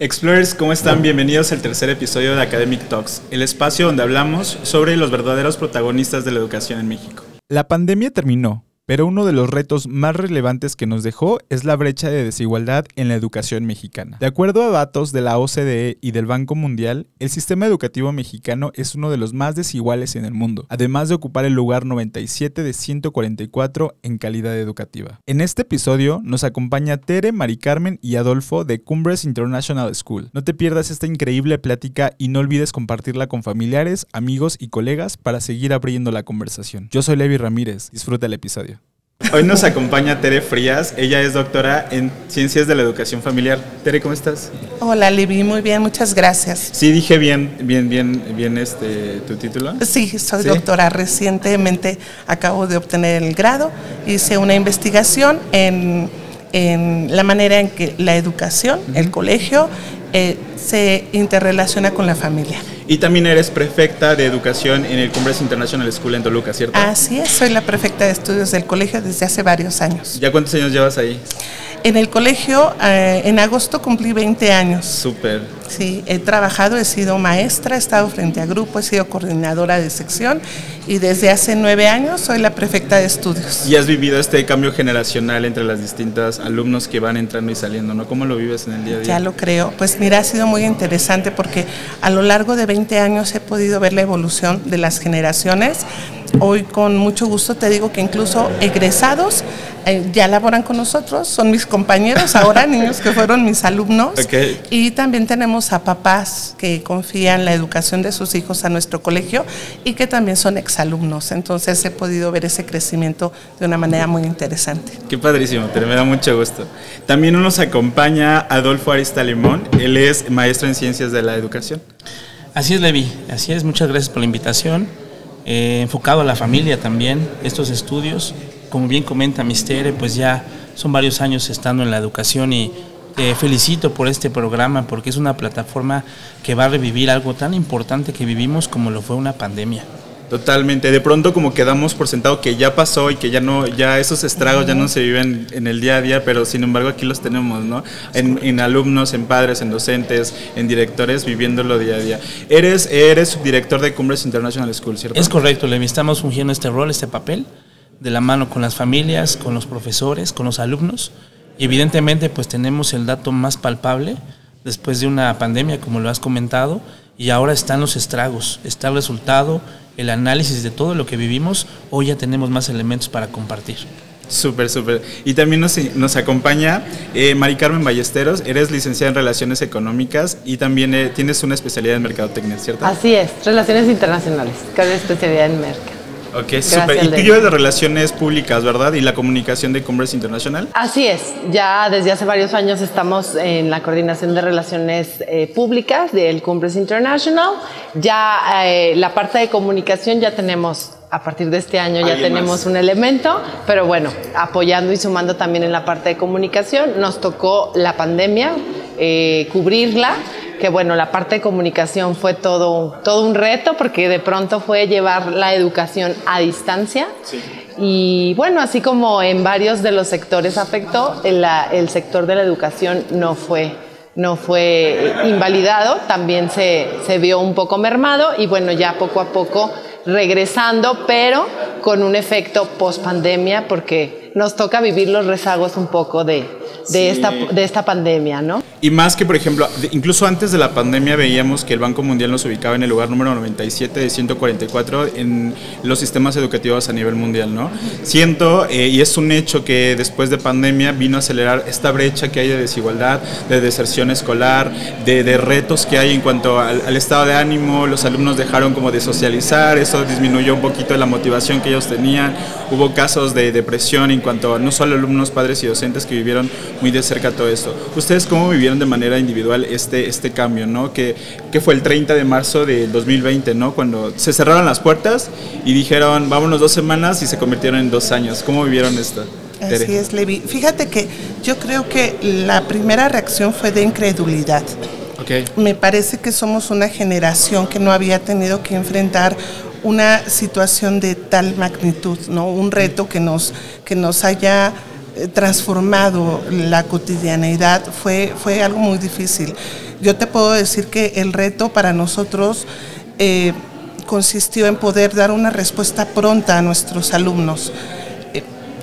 Explorers, ¿cómo están? Bienvenidos al tercer episodio de Academic Talks, el espacio donde hablamos sobre los verdaderos protagonistas de la educación en México. La pandemia terminó, pero uno de los retos más relevantes que nos dejó es la brecha de desigualdad en la educación mexicana. De acuerdo a datos de la OCDE y del Banco Mundial, el sistema educativo mexicano es uno de los más desiguales en el mundo, además de ocupar el lugar 97 de 144 en calidad educativa. En este episodio nos acompaña Tere, Mari Carmen y Adolfo de Cumbres International School. No te pierdas esta increíble plática y no olvides compartirla con familiares, amigos y colegas para seguir abriendo la conversación. Yo soy Levi Ramírez, disfruta el episodio. Hoy nos acompaña Tere Frías, ella es doctora en Ciencias de la Educación Familiar. Tere, ¿cómo estás? Hola, Libby, muy bien, muchas gracias. Sí, dije bien, bien, bien, bien este, tu título. Sí, soy doctora, recientemente acabo de obtener el grado, hice una investigación en, la manera en que la educación, el colegio, eh, se interrelaciona con la familia. Y también eres prefecta de educación en el Cumbres International School en Toluca, ¿cierto? Así es, soy la prefecta de estudios del colegio desde hace varios años. ¿Ya cuántos años llevas ahí? En el colegio, eh, en agosto cumplí 20 años. Súper. Sí, he trabajado, he sido maestra, he estado frente a grupo, he sido coordinadora de sección y desde hace nueve años soy la prefecta de estudios. Y has vivido este cambio generacional entre las distintas alumnos que van entrando y saliendo, ¿no? ¿Cómo lo vives en el día a día? Ya lo creo. Pues mira, ha sido muy interesante porque a lo largo de 20 años he podido ver la evolución de las generaciones. Hoy con mucho gusto te digo que incluso egresados eh, ya laboran con nosotros, son mis compañeros ahora, niños que fueron mis alumnos. Y también tenemos a papás que confían la educación de sus hijos a nuestro colegio y que también son exalumnos. Entonces he podido ver ese crecimiento de una manera muy interesante. Qué padrísimo, me da mucho gusto. También nos acompaña Adolfo Arista Limón, él es maestro en ciencias de la educación. Así es, Levi, así es, muchas gracias por la invitación. Eh, enfocado a la familia también, estos estudios como bien comenta Mistere, pues ya son varios años estando en la educación y te felicito por este programa porque es una plataforma que va a revivir algo tan importante que vivimos como lo fue una pandemia. Totalmente. De pronto como quedamos por sentado que ya pasó y que ya no, ya esos estragos ya no se viven en el día a día, pero sin embargo aquí los tenemos, ¿no? En, en alumnos, en padres, en docentes, en directores, viviéndolo día a día. Eres, eres subdirector de Cumbres International School, ¿cierto? Es correcto, Levi. Estamos fungiendo este rol, este papel de la mano con las familias, con los profesores, con los alumnos. Y evidentemente pues tenemos el dato más palpable después de una pandemia, como lo has comentado, y ahora están los estragos, está el resultado, el análisis de todo lo que vivimos, hoy ya tenemos más elementos para compartir. Súper, súper. Y también nos, nos acompaña eh, Mari Carmen Ballesteros, eres licenciada en Relaciones Económicas y también eh, tienes una especialidad en Mercadotecnia, ¿cierto? Así es, Relaciones Internacionales, cada especialidad en Merca. Ok, súper. Y tú llevas de Relaciones Públicas, ¿verdad? Y la comunicación de Cumbres Internacional. Así es. Ya desde hace varios años estamos en la coordinación de Relaciones eh, Públicas del Cumbres International. Ya eh, la parte de comunicación ya tenemos a partir de este año ya tenemos un elemento, pero bueno, apoyando y sumando también en la parte de comunicación, nos tocó la pandemia, eh, cubrirla que bueno, la parte de comunicación fue todo, todo un reto porque de pronto fue llevar la educación a distancia. Y bueno, así como en varios de los sectores afectó, el, el sector de la educación no fue, no fue invalidado, también se, se vio un poco mermado y bueno, ya poco a poco regresando, pero con un efecto post pandemia porque nos toca vivir los rezagos un poco de, de, esta, de esta pandemia, ¿no? Y más que, por ejemplo, incluso antes de la pandemia veíamos que el Banco Mundial nos ubicaba en el lugar número 97 de 144 en los sistemas educativos a nivel mundial, ¿no? Siento, eh, y es un hecho que después de pandemia vino a acelerar esta brecha que hay de desigualdad, de deserción escolar, de, de retos que hay en cuanto al, al, estado de ánimo, los alumnos dejaron como de socializar, eso disminuyó un poquito la motivación que ellos tenían, hubo casos de depresión en cuanto a no solo alumnos, padres y docentes que vivieron muy de cerca todo esto. ¿Ustedes cómo vivieron de manera individual este, este cambio, ¿no? Que, que fue el 30 de marzo de 2020, ¿no? Cuando se cerraron las puertas y dijeron, vámonos dos semanas y se convirtieron en dos años. ¿Cómo vivieron esto? Así es, Levi. Fíjate que yo creo que la primera reacción fue de incredulidad. Okay. Me parece que somos una generación que no había tenido que enfrentar una situación de tal magnitud, ¿no? Un reto que nos, que nos haya eh, transformado la cotidianeidad fue, fue algo muy difícil. Yo te puedo decir que el reto para nosotros eh, consistió en poder dar una respuesta pronta a nuestros alumnos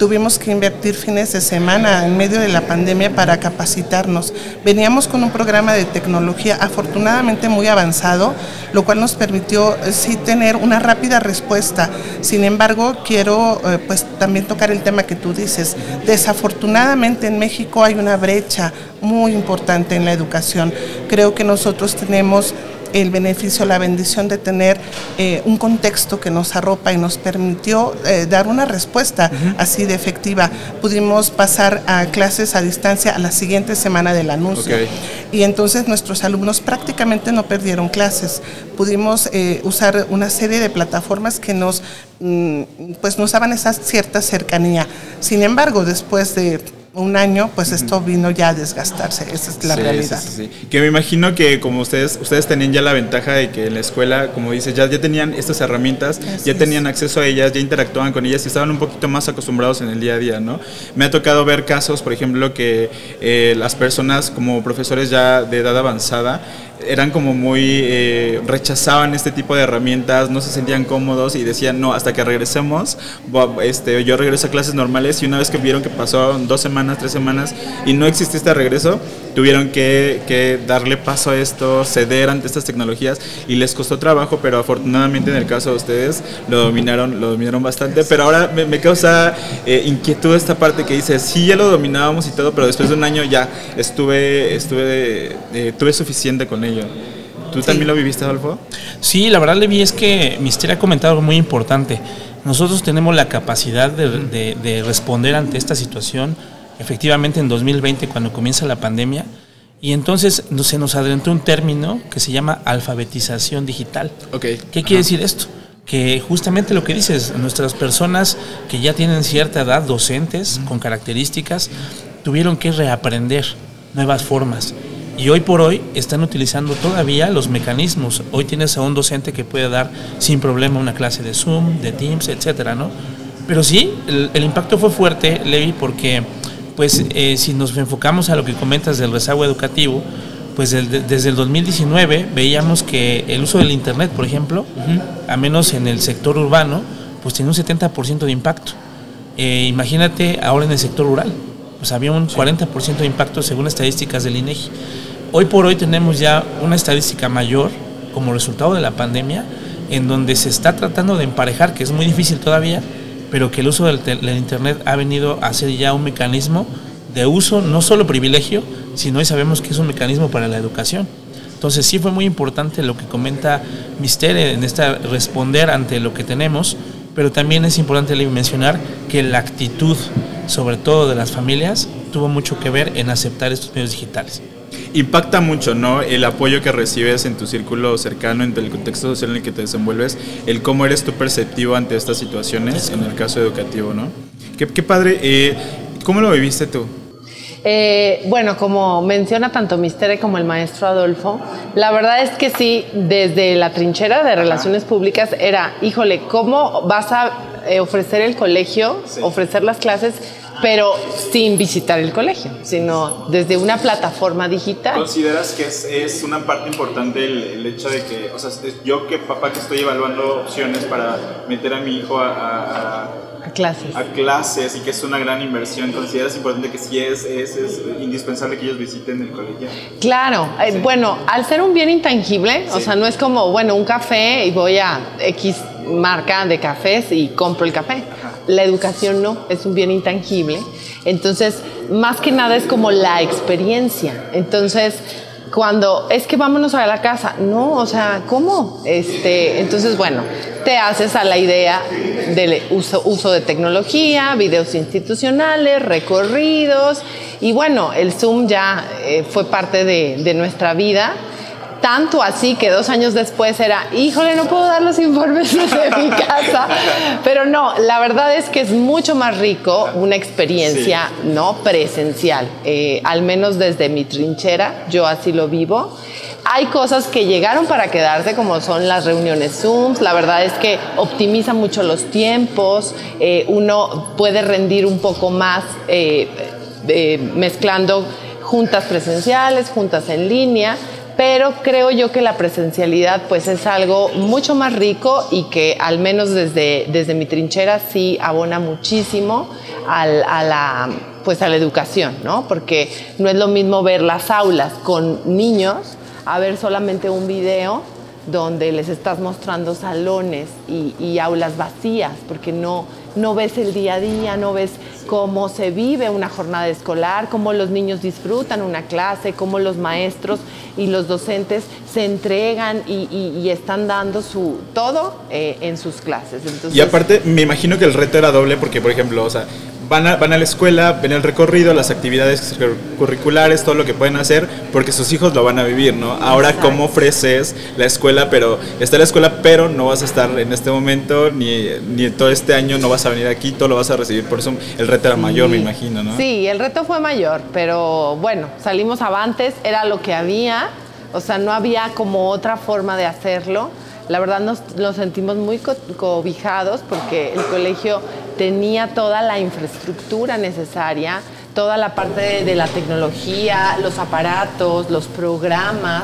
tuvimos que invertir fines de semana en medio de la pandemia para capacitarnos. Veníamos con un programa de tecnología afortunadamente muy avanzado, lo cual nos permitió eh, sí tener una rápida respuesta. Sin embargo, quiero eh, pues también tocar el tema que tú dices. Desafortunadamente en México hay una brecha muy importante en la educación. Creo que nosotros tenemos el beneficio, la bendición de tener eh, un contexto que nos arropa y nos permitió eh, dar una respuesta así de efectiva. Pudimos pasar a clases a distancia a la siguiente semana del anuncio. Y entonces nuestros alumnos prácticamente no perdieron clases. Pudimos eh, usar una serie de plataformas que nos, mm, pues nos daban esa cierta cercanía. Sin embargo, después de un año, pues esto vino ya a desgastarse, esa es la realidad. Sí, sí, que me imagino que como ustedes, ustedes tenían ya la ventaja de que en la escuela, como dices, ya, ya tenían estas herramientas, ya tenían acceso a ellas, ya interactuaban con ellas y estaban un poquito más acostumbrados en el día a día, ¿no? Me ha tocado ver casos, por ejemplo, que eh, las personas como profesores ya de edad avanzada, eran como muy, eh, rechazaban este tipo de herramientas, no se sentían cómodos y decían, no, hasta que regresemos, este, yo regreso a clases normales y una vez que vieron que pasaron dos semanas, tres semanas y no existe este regreso, tuvieron que, que, darle paso a esto, ceder ante estas tecnologías y les costó trabajo, pero afortunadamente en el caso de ustedes lo dominaron, lo dominaron bastante, pero ahora me, causa eh, inquietud esta parte que dice, sí, ya lo dominábamos y todo, pero después de un año ya estuve, estuve, eh, tuve suficiente con ello. ¿Tú también lo viviste, Adolfo? Sí, la verdad, Levi, es que Mister ha comentado algo muy importante. Nosotros tenemos la capacidad de, de responder ante esta situación efectivamente en 2020 cuando comienza la pandemia y entonces se nos adelantó un término que se llama alfabetización digital. Okay. ¿Qué quiere decir esto? Que justamente lo que dices, nuestras personas que ya tienen cierta edad, docentes con características, tuvieron que reaprender nuevas formas. Y hoy por hoy están utilizando todavía los mecanismos. Hoy tienes a un docente que puede dar sin problema una clase de Zoom, de Teams, etcétera, ¿no? Pero sí, el, el impacto fue fuerte, Levi, porque pues eh, si nos enfocamos a lo que comentas del rezago educativo, pues desde el 2019 veíamos que el uso del Internet, por ejemplo, a menos en el sector urbano, pues tiene un 70% de impacto. Eh, imagínate ahora en el sector rural, pues había un 40% de impacto según estadísticas del INEGI. Hoy por hoy tenemos ya una estadística mayor como resultado de la pandemia, en donde se está tratando de emparejar, que es muy difícil todavía, pero que el uso del, Internet ha venido a ser ya un mecanismo de uso, no solo privilegio, sino hoy sabemos que es un mecanismo para la educación. Entonces sí fue muy importante lo que comenta Mister en esta responder ante lo que tenemos, pero también es importante mencionar que la actitud, sobre todo de las familias, tuvo mucho que ver en aceptar estos medios digitales impacta mucho, ¿no? El apoyo que recibes en tu círculo cercano, en el contexto social en el que te desenvuelves, el cómo eres tú perceptivo ante estas situaciones, en el caso educativo, ¿no? Qué, padre. Eh, ¿Cómo lo viviste tú? Eh, bueno, como menciona tanto Mistere como el maestro Adolfo, la verdad es que sí, desde la trinchera de relaciones públicas era, híjole, ¿cómo vas a eh, ofrecer el colegio, ofrecer las clases pero sin visitar el colegio, sino desde una plataforma digital. ¿Consideras que es, una parte importante el, hecho de que, o sea, yo que papá que estoy evaluando opciones para meter a mi hijo a, clases. A clases y que es una gran inversión. ¿Consideras importante que sí es, es, indispensable que ellos visiten el colegio? Claro, eh, bueno, al ser un bien intangible, o sea, no es como, bueno, un café y voy a X marca de cafés y compro el café. La educación no, es un bien intangible. Entonces, más que nada es como la experiencia. Entonces, cuando es que vámonos a la casa, no, o sea, ¿cómo? Este, entonces, bueno, te haces a la idea del uso, uso de tecnología, videos institucionales, recorridos, y bueno, el Zoom ya eh, fue parte de, de nuestra vida tanto así que dos años después era, híjole, no puedo dar los informes desde mi casa. Pero no, la verdad es que es mucho más rico una experiencia no presencial. Eh, al menos desde mi trinchera, yo así lo vivo. Hay cosas que llegaron para quedarse, como son las reuniones Zoom. La verdad es que optimiza mucho los tiempos. Eh, uno puede rendir un poco más eh, mezclando juntas presenciales, juntas en línea pero creo yo que la presencialidad pues es algo mucho más rico y que al menos desde, desde mi trinchera sí abona muchísimo al, a la pues a la educación, ¿no? Porque no es lo mismo ver las aulas con niños a ver solamente un video donde les estás mostrando salones y, y aulas vacías, porque no, no ves el día a día, no ves cómo se vive una jornada escolar, cómo los niños disfrutan una clase, cómo los maestros y los docentes se entregan y, y- y están dando su todo eh, en sus clases. Entonces, Y aparte, me imagino que el reto era doble porque, por ejemplo, o sea, van a, van a la escuela, ven el recorrido, las actividades curriculares, todo lo que pueden hacer, porque sus hijos lo van a vivir, ¿no? Ahora, Exacto. ¿cómo ofreces la escuela? Pero está la escuela, pero no vas a estar en este momento, ni, ni todo este año no vas a venir aquí, todo lo vas a recibir por Zoom. El reto era mayor, me imagino, ¿no? Sí, el reto fue mayor, pero bueno, salimos avantes, era lo que había, o sea, no había como otra forma de hacerlo. La verdad nos, nos sentimos muy co- cobijados porque el colegio tenía toda la infraestructura necesaria, toda la parte de, de la tecnología, los aparatos, los programas.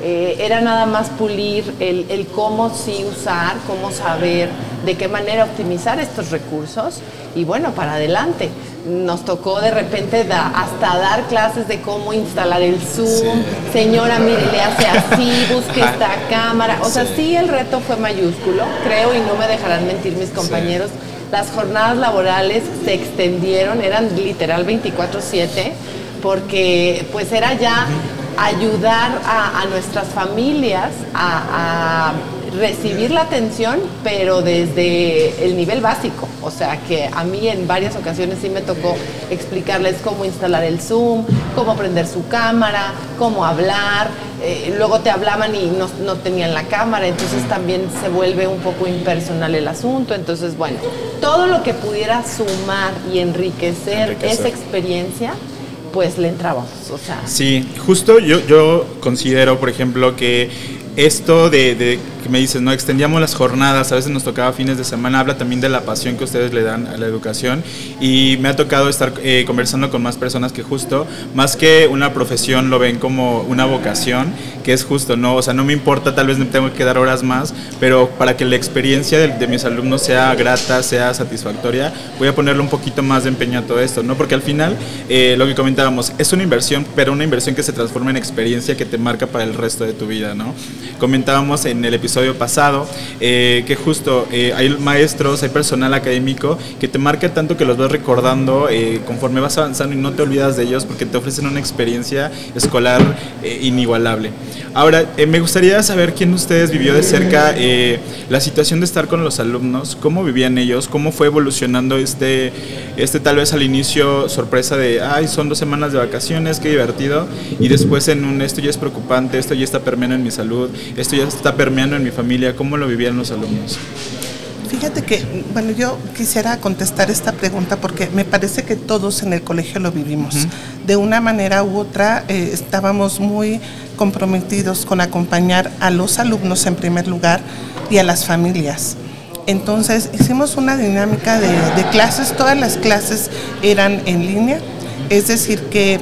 Eh, era nada más pulir el, el cómo sí usar, cómo saber de qué manera optimizar estos recursos y bueno, para adelante. Nos tocó de repente da- hasta dar clases de cómo instalar el Zoom. Señora, mire, le hace así, busque esta cámara. O sea, sí el reto fue mayúsculo, creo, y no me dejarán mentir mis compañeros. Las jornadas laborales se extendieron, eran literal 24/7, porque pues era ya ayudar a, nuestras familias a recibir la atención, pero desde el nivel básico. O sea que a mí en varias ocasiones sí me tocó explicarles cómo instalar el Zoom, cómo prender su cámara, cómo hablar. Eh, luego te hablaban y no, no tenían la cámara, entonces también se vuelve un poco impersonal el asunto. Entonces, bueno, todo lo que pudiera sumar y enriquecer, Enriquecer. esa experiencia, pues le entrábamos. O sea, Sí, justo yo, yo considero, por ejemplo, que esto de, de que me dices, no extendíamos las jornadas, a veces nos tocaba fines de semana, habla también de la pasión que ustedes le dan a la educación y me ha tocado estar eh, conversando con más personas que justo, más que una profesión, lo ven como una vocación, que es justo, ¿no? O sea, no me importa, tal vez me tengo que dar horas más, pero para que la experiencia de, de mis alumnos sea grata, sea satisfactoria, voy a ponerle un poquito más de empeño a todo esto, ¿no? Porque al final, eh, lo que comentábamos, es una inversión, pero una inversión que se transforma en experiencia que te marca para el resto de tu vida, ¿no? Comentábamos en el episodio pasado eh, que justo eh, hay maestros, hay personal académico que te marca tanto que los vas recordando eh, conforme vas avanzando y no te olvidas de ellos porque te ofrecen una experiencia escolar inigualable. Ahora, me gustaría saber quién de ustedes vivió de cerca la situación de estar con los alumnos, cómo vivían ellos, cómo fue evolucionando este, este tal vez al inicio sorpresa de, ay, son dos semanas de vacaciones, qué divertido, y después en un, esto ya es preocupante, esto ya está permeando en mi salud, esto ya está permeando en mi familia, ¿cómo lo vivían los alumnos? Fíjate que, bueno, yo quisiera contestar esta pregunta porque me parece que todos en el colegio lo vivimos. De una manera u otra eh, estábamos muy comprometidos con acompañar a los alumnos en primer lugar y a las familias. Entonces hicimos una dinámica de, de clases, todas las clases eran en línea, es decir, que eh,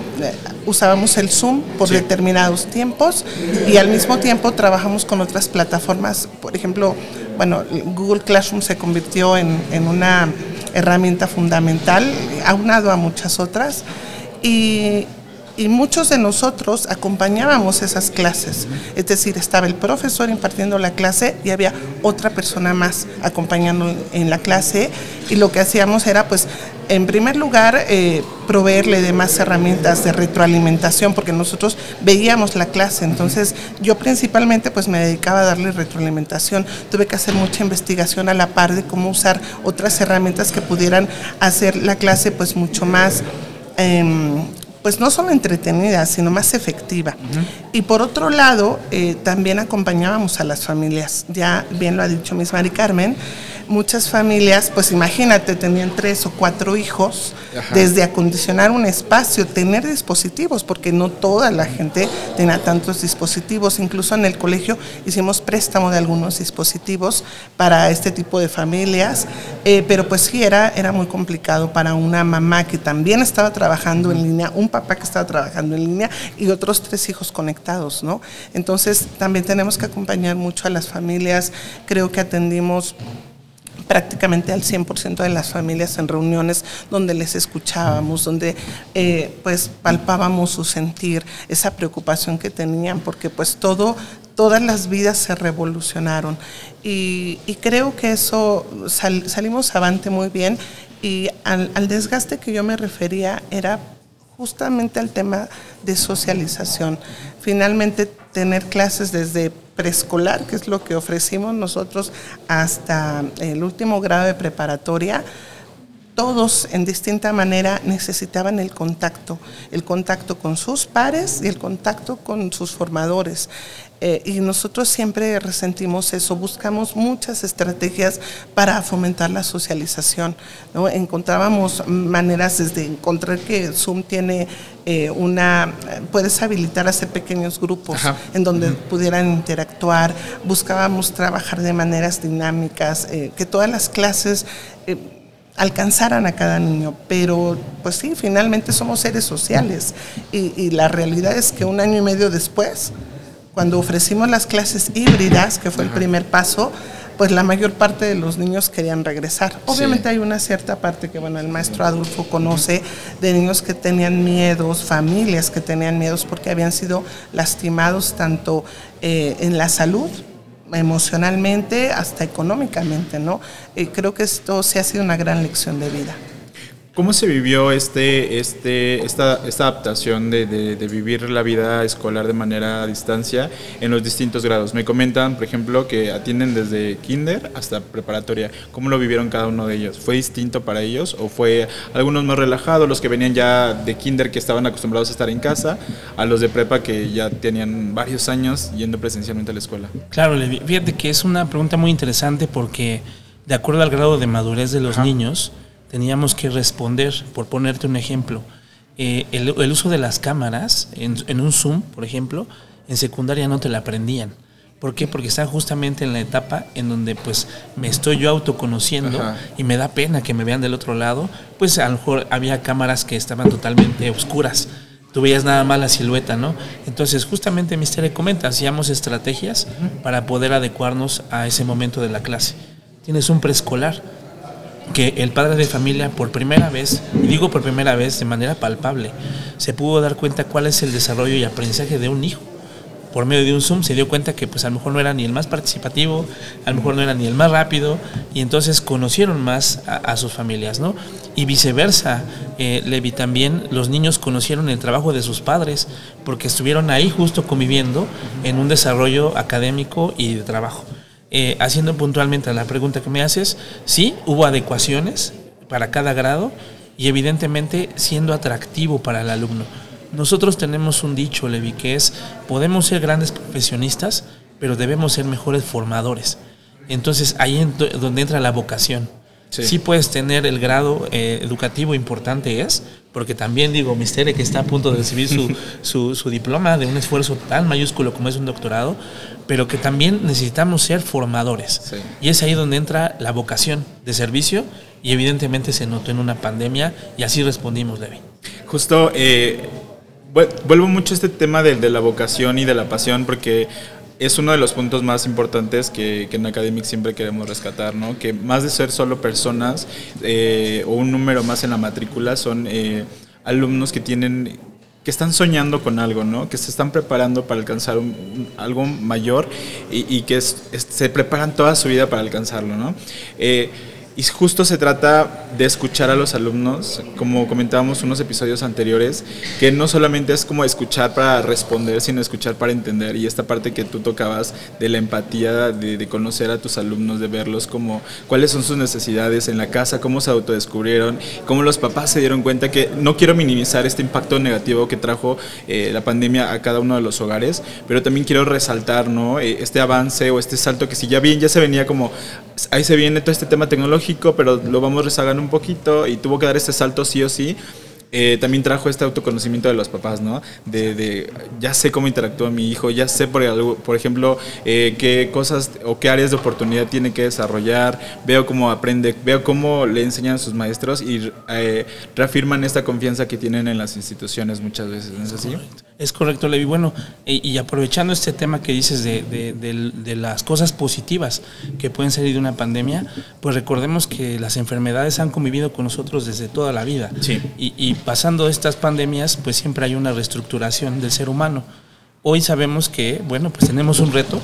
usábamos el Zoom por Sí. determinados tiempos y al mismo tiempo trabajamos con otras plataformas, por ejemplo, bueno, Google Classroom se convirtió en, en una herramienta fundamental, aunado a muchas otras, y, y muchos de nosotros acompañábamos esas clases, es decir, estaba el profesor impartiendo la clase y había otra persona más acompañando en la clase, y lo que hacíamos era, pues, en primer lugar, eh, proveerle de más herramientas de retroalimentación, porque nosotros veíamos la clase, entonces yo principalmente pues me dedicaba a darle retroalimentación, tuve que hacer mucha investigación a la par de cómo usar otras herramientas que pudieran hacer la clase pues mucho más... em, pues no solo entretenida, sino más efectiva. Y por otro lado, eh, también acompañábamos a las familias, ya bien lo ha dicho Miss Mari Carmen, muchas familias, pues imagínate, tenían tres o cuatro hijos, desde acondicionar un espacio, tener dispositivos, porque no toda la gente tenía tantos dispositivos, incluso en el colegio hicimos préstamo de algunos dispositivos para este tipo de familias, eh, pero pues sí, era, era muy complicado para una mamá que también estaba trabajando en línea, un papá que estaba trabajando en línea y otros tres hijos conectados, ¿no? Entonces también tenemos que acompañar mucho a las familias, creo que atendimos prácticamente al 100% de las familias en reuniones donde les escuchábamos, donde eh, pues palpábamos su sentir, esa preocupación que tenían, porque pues todo, todas las vidas se revolucionaron. Y, creo que eso salimos avante muy bien y al, al desgaste que yo me refería era justamente al tema de socialización. Finalmente, tener clases desde preescolar, que es lo que ofrecimos nosotros, hasta el último grado de preparatoria, todos en distinta manera necesitaban el contacto, el contacto con sus pares y el contacto con sus formadores. Eh, y nosotros siempre resentimos eso, buscamos muchas estrategias para fomentar la socialización. ¿no? Encontrábamos maneras desde encontrar que Zoom tiene eh, una, puedes habilitar a hacer pequeños grupos en donde pudieran interactuar, buscábamos trabajar de maneras dinámicas, eh, que todas las clases alcanzaran a cada niño, pero pues sí, finalmente somos seres sociales. Y, y la realidad es que un año y medio después, cuando ofrecimos las clases híbridas, que fue el primer paso, pues la mayor parte de los niños querían regresar. Obviamente hay una cierta parte que, bueno, el maestro Adolfo conoce de niños que tenían miedos, familias que tenían miedos porque habían sido lastimados tanto eh, en la salud, emocionalmente, hasta económicamente, ¿no? Y creo que esto sí ha sido una gran lección de vida. ¿Cómo se vivió este, este, esta, esta adaptación de, de, vivir la vida escolar de manera a distancia en los distintos grados? Me comentan, por ejemplo, que atienden desde kinder hasta preparatoria. ¿Cómo lo vivieron cada uno de ellos? ¿Fue distinto para ellos o fue algunos más relajados, los que venían ya de kinder que estaban acostumbrados a estar en casa, a los de prepa que ya tenían varios años yendo presencialmente a la escuela? Claro, fíjate que es una pregunta muy interesante porque de acuerdo al grado de madurez de los niños, teníamos que responder, por ponerte un ejemplo, eh, el, uso de las cámaras en, un Zoom, por ejemplo, en secundaria no te la aprendían. ¿Por qué? Porque están justamente en la etapa en donde pues me estoy yo autoconociendo y me da pena que me vean del otro lado, pues a lo mejor había cámaras que estaban totalmente oscuras. Tú veías nada más la silueta, ¿no? Entonces, justamente Mister comenta, hacíamos estrategias para poder adecuarnos a ese momento de la clase. Tienes un preescolar, que el padre de familia por primera vez, y digo por primera vez de manera palpable, se pudo dar cuenta cuál es el desarrollo y aprendizaje de un hijo. Por medio de un Zoom se dio cuenta que pues a lo mejor no era ni el más participativo, a lo mejor no era ni el más rápido, y entonces conocieron más a, sus familias, ¿no? Y viceversa, eh, Levi, también los niños conocieron el trabajo de sus padres, porque estuvieron ahí justo conviviendo en un desarrollo académico y de trabajo. Eh, haciendo puntualmente la pregunta que me haces, sí, hubo adecuaciones para cada grado y evidentemente siendo atractivo para el alumno. Nosotros tenemos un dicho, Levi, que es, podemos ser grandes profesionistas, pero debemos ser mejores formadores. Entonces ahí es donde entra la vocación. Sí. puedes tener el grado eh, educativo importante es, porque también digo, Mistere que está a punto de recibir su, su, diploma de un esfuerzo tan mayúsculo como es un doctorado, pero que también necesitamos ser formadores. Y es ahí donde entra la vocación de servicio y evidentemente se notó en una pandemia y así respondimos, Levi. Justo, eh, vuelvo mucho a este tema de, de la vocación y de la pasión porque es uno de los puntos más importantes que, en Academic siempre queremos rescatar, ¿no? Que más de ser solo personas eh, o un número más en la matrícula son eh, alumnos que tienen que están soñando con algo, ¿no? Que se están preparando para alcanzar algo mayor y, que se preparan toda su vida para alcanzarlo, ¿no? Eh, Y justo se trata de escuchar a los alumnos, como comentábamos unos episodios anteriores, que no solamente es como escuchar para responder, sino escuchar para entender. Y esta parte que tú tocabas de la empatía, de, conocer a tus alumnos, de verlos como cuáles son sus necesidades en la casa, cómo se autodescubrieron, cómo los papás se dieron cuenta que no quiero minimizar este impacto negativo que trajo eh, la pandemia a cada uno de los hogares, pero también quiero resaltar ¿no? Eh, este avance o este salto que si ya bien ya se venía como ahí se viene todo este tema tecnológico, pero lo vamos rezagando un poquito y tuvo que dar este salto sí o sí. Eh, también trajo este autoconocimiento de los papás, ¿no? De, ya sé cómo interactúa mi hijo, ya sé, por, por ejemplo, eh, qué cosas o qué áreas de oportunidad tiene que desarrollar, veo cómo aprende, veo cómo le enseñan a sus maestros y eh, reafirman esta confianza que tienen en las instituciones muchas veces, ¿no es así? Es correcto, Levi. Bueno, y, aprovechando este tema que dices de, las cosas positivas que pueden salir de una pandemia, pues recordemos que las enfermedades han convivido con nosotros desde toda la vida. Sí. Y, pasando estas pandemias, pues siempre hay una reestructuración del ser humano. Hoy sabemos que, bueno, pues tenemos un reto,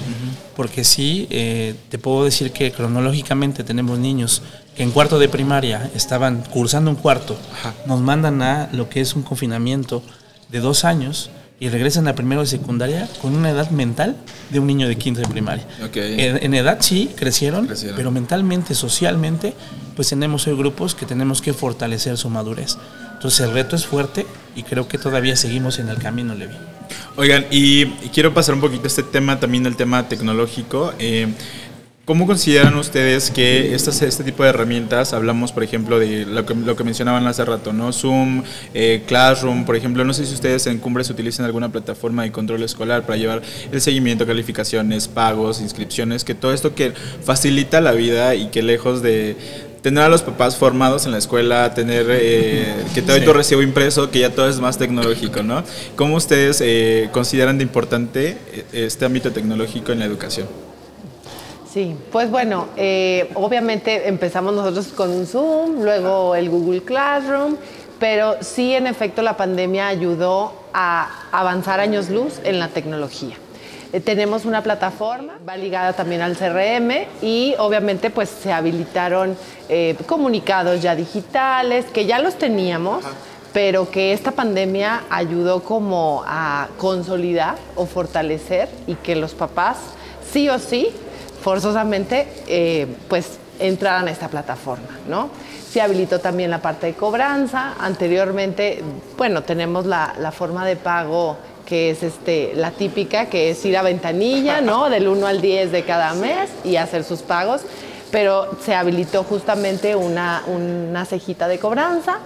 porque sí, eh, te puedo decir que cronológicamente tenemos niños que en cuarto de primaria estaban cursando un cuarto, nos mandan a lo que es un confinamiento de dos años y regresan a primero de secundaria con una edad mental de un niño de quinto de primaria. En, edad sí, crecieron, pero mentalmente, socialmente, pues tenemos hoy grupos que tenemos que fortalecer su madurez. Entonces el reto es fuerte y creo que todavía seguimos en el camino, Levi. Oigan, y, quiero pasar un poquito este tema también, el tema tecnológico. Eh, ¿Cómo consideran ustedes que estas, este tipo de herramientas, hablamos por ejemplo de lo que, lo que mencionaban hace rato, ¿no? Zoom, eh, Classroom, por ejemplo, no sé si ustedes en Cumbres utilizan alguna plataforma de control escolar para llevar el seguimiento, calificaciones, pagos, inscripciones, que todo esto que facilita la vida y que lejos de, tener a los papás formados en la escuela, tener eh, que todo tu recibo impreso, que ya todo es más tecnológico, ¿no? ¿Cómo ustedes eh, consideran de importante este ámbito tecnológico en la educación? Sí, pues bueno, eh, obviamente empezamos nosotros con Zoom, luego el Google Classroom, pero sí en efecto la pandemia ayudó a avanzar años luz en la tecnología. Eh, tenemos una plataforma, va ligada también al CRM y obviamente pues se habilitaron eh, comunicados ya digitales, que ya los teníamos, pero que esta pandemia ayudó como a consolidar o fortalecer y que los papás sí o sí forzosamente eh, pues entraran a esta plataforma, ¿no? Se habilitó también la parte de cobranza. Anteriormente, bueno, tenemos la, forma de pago que es este, la típica, que es ir a ventanilla, ¿no? Del 1 al 10 de cada mes y hacer sus pagos. Pero se habilitó justamente una, una cejita de cobranza.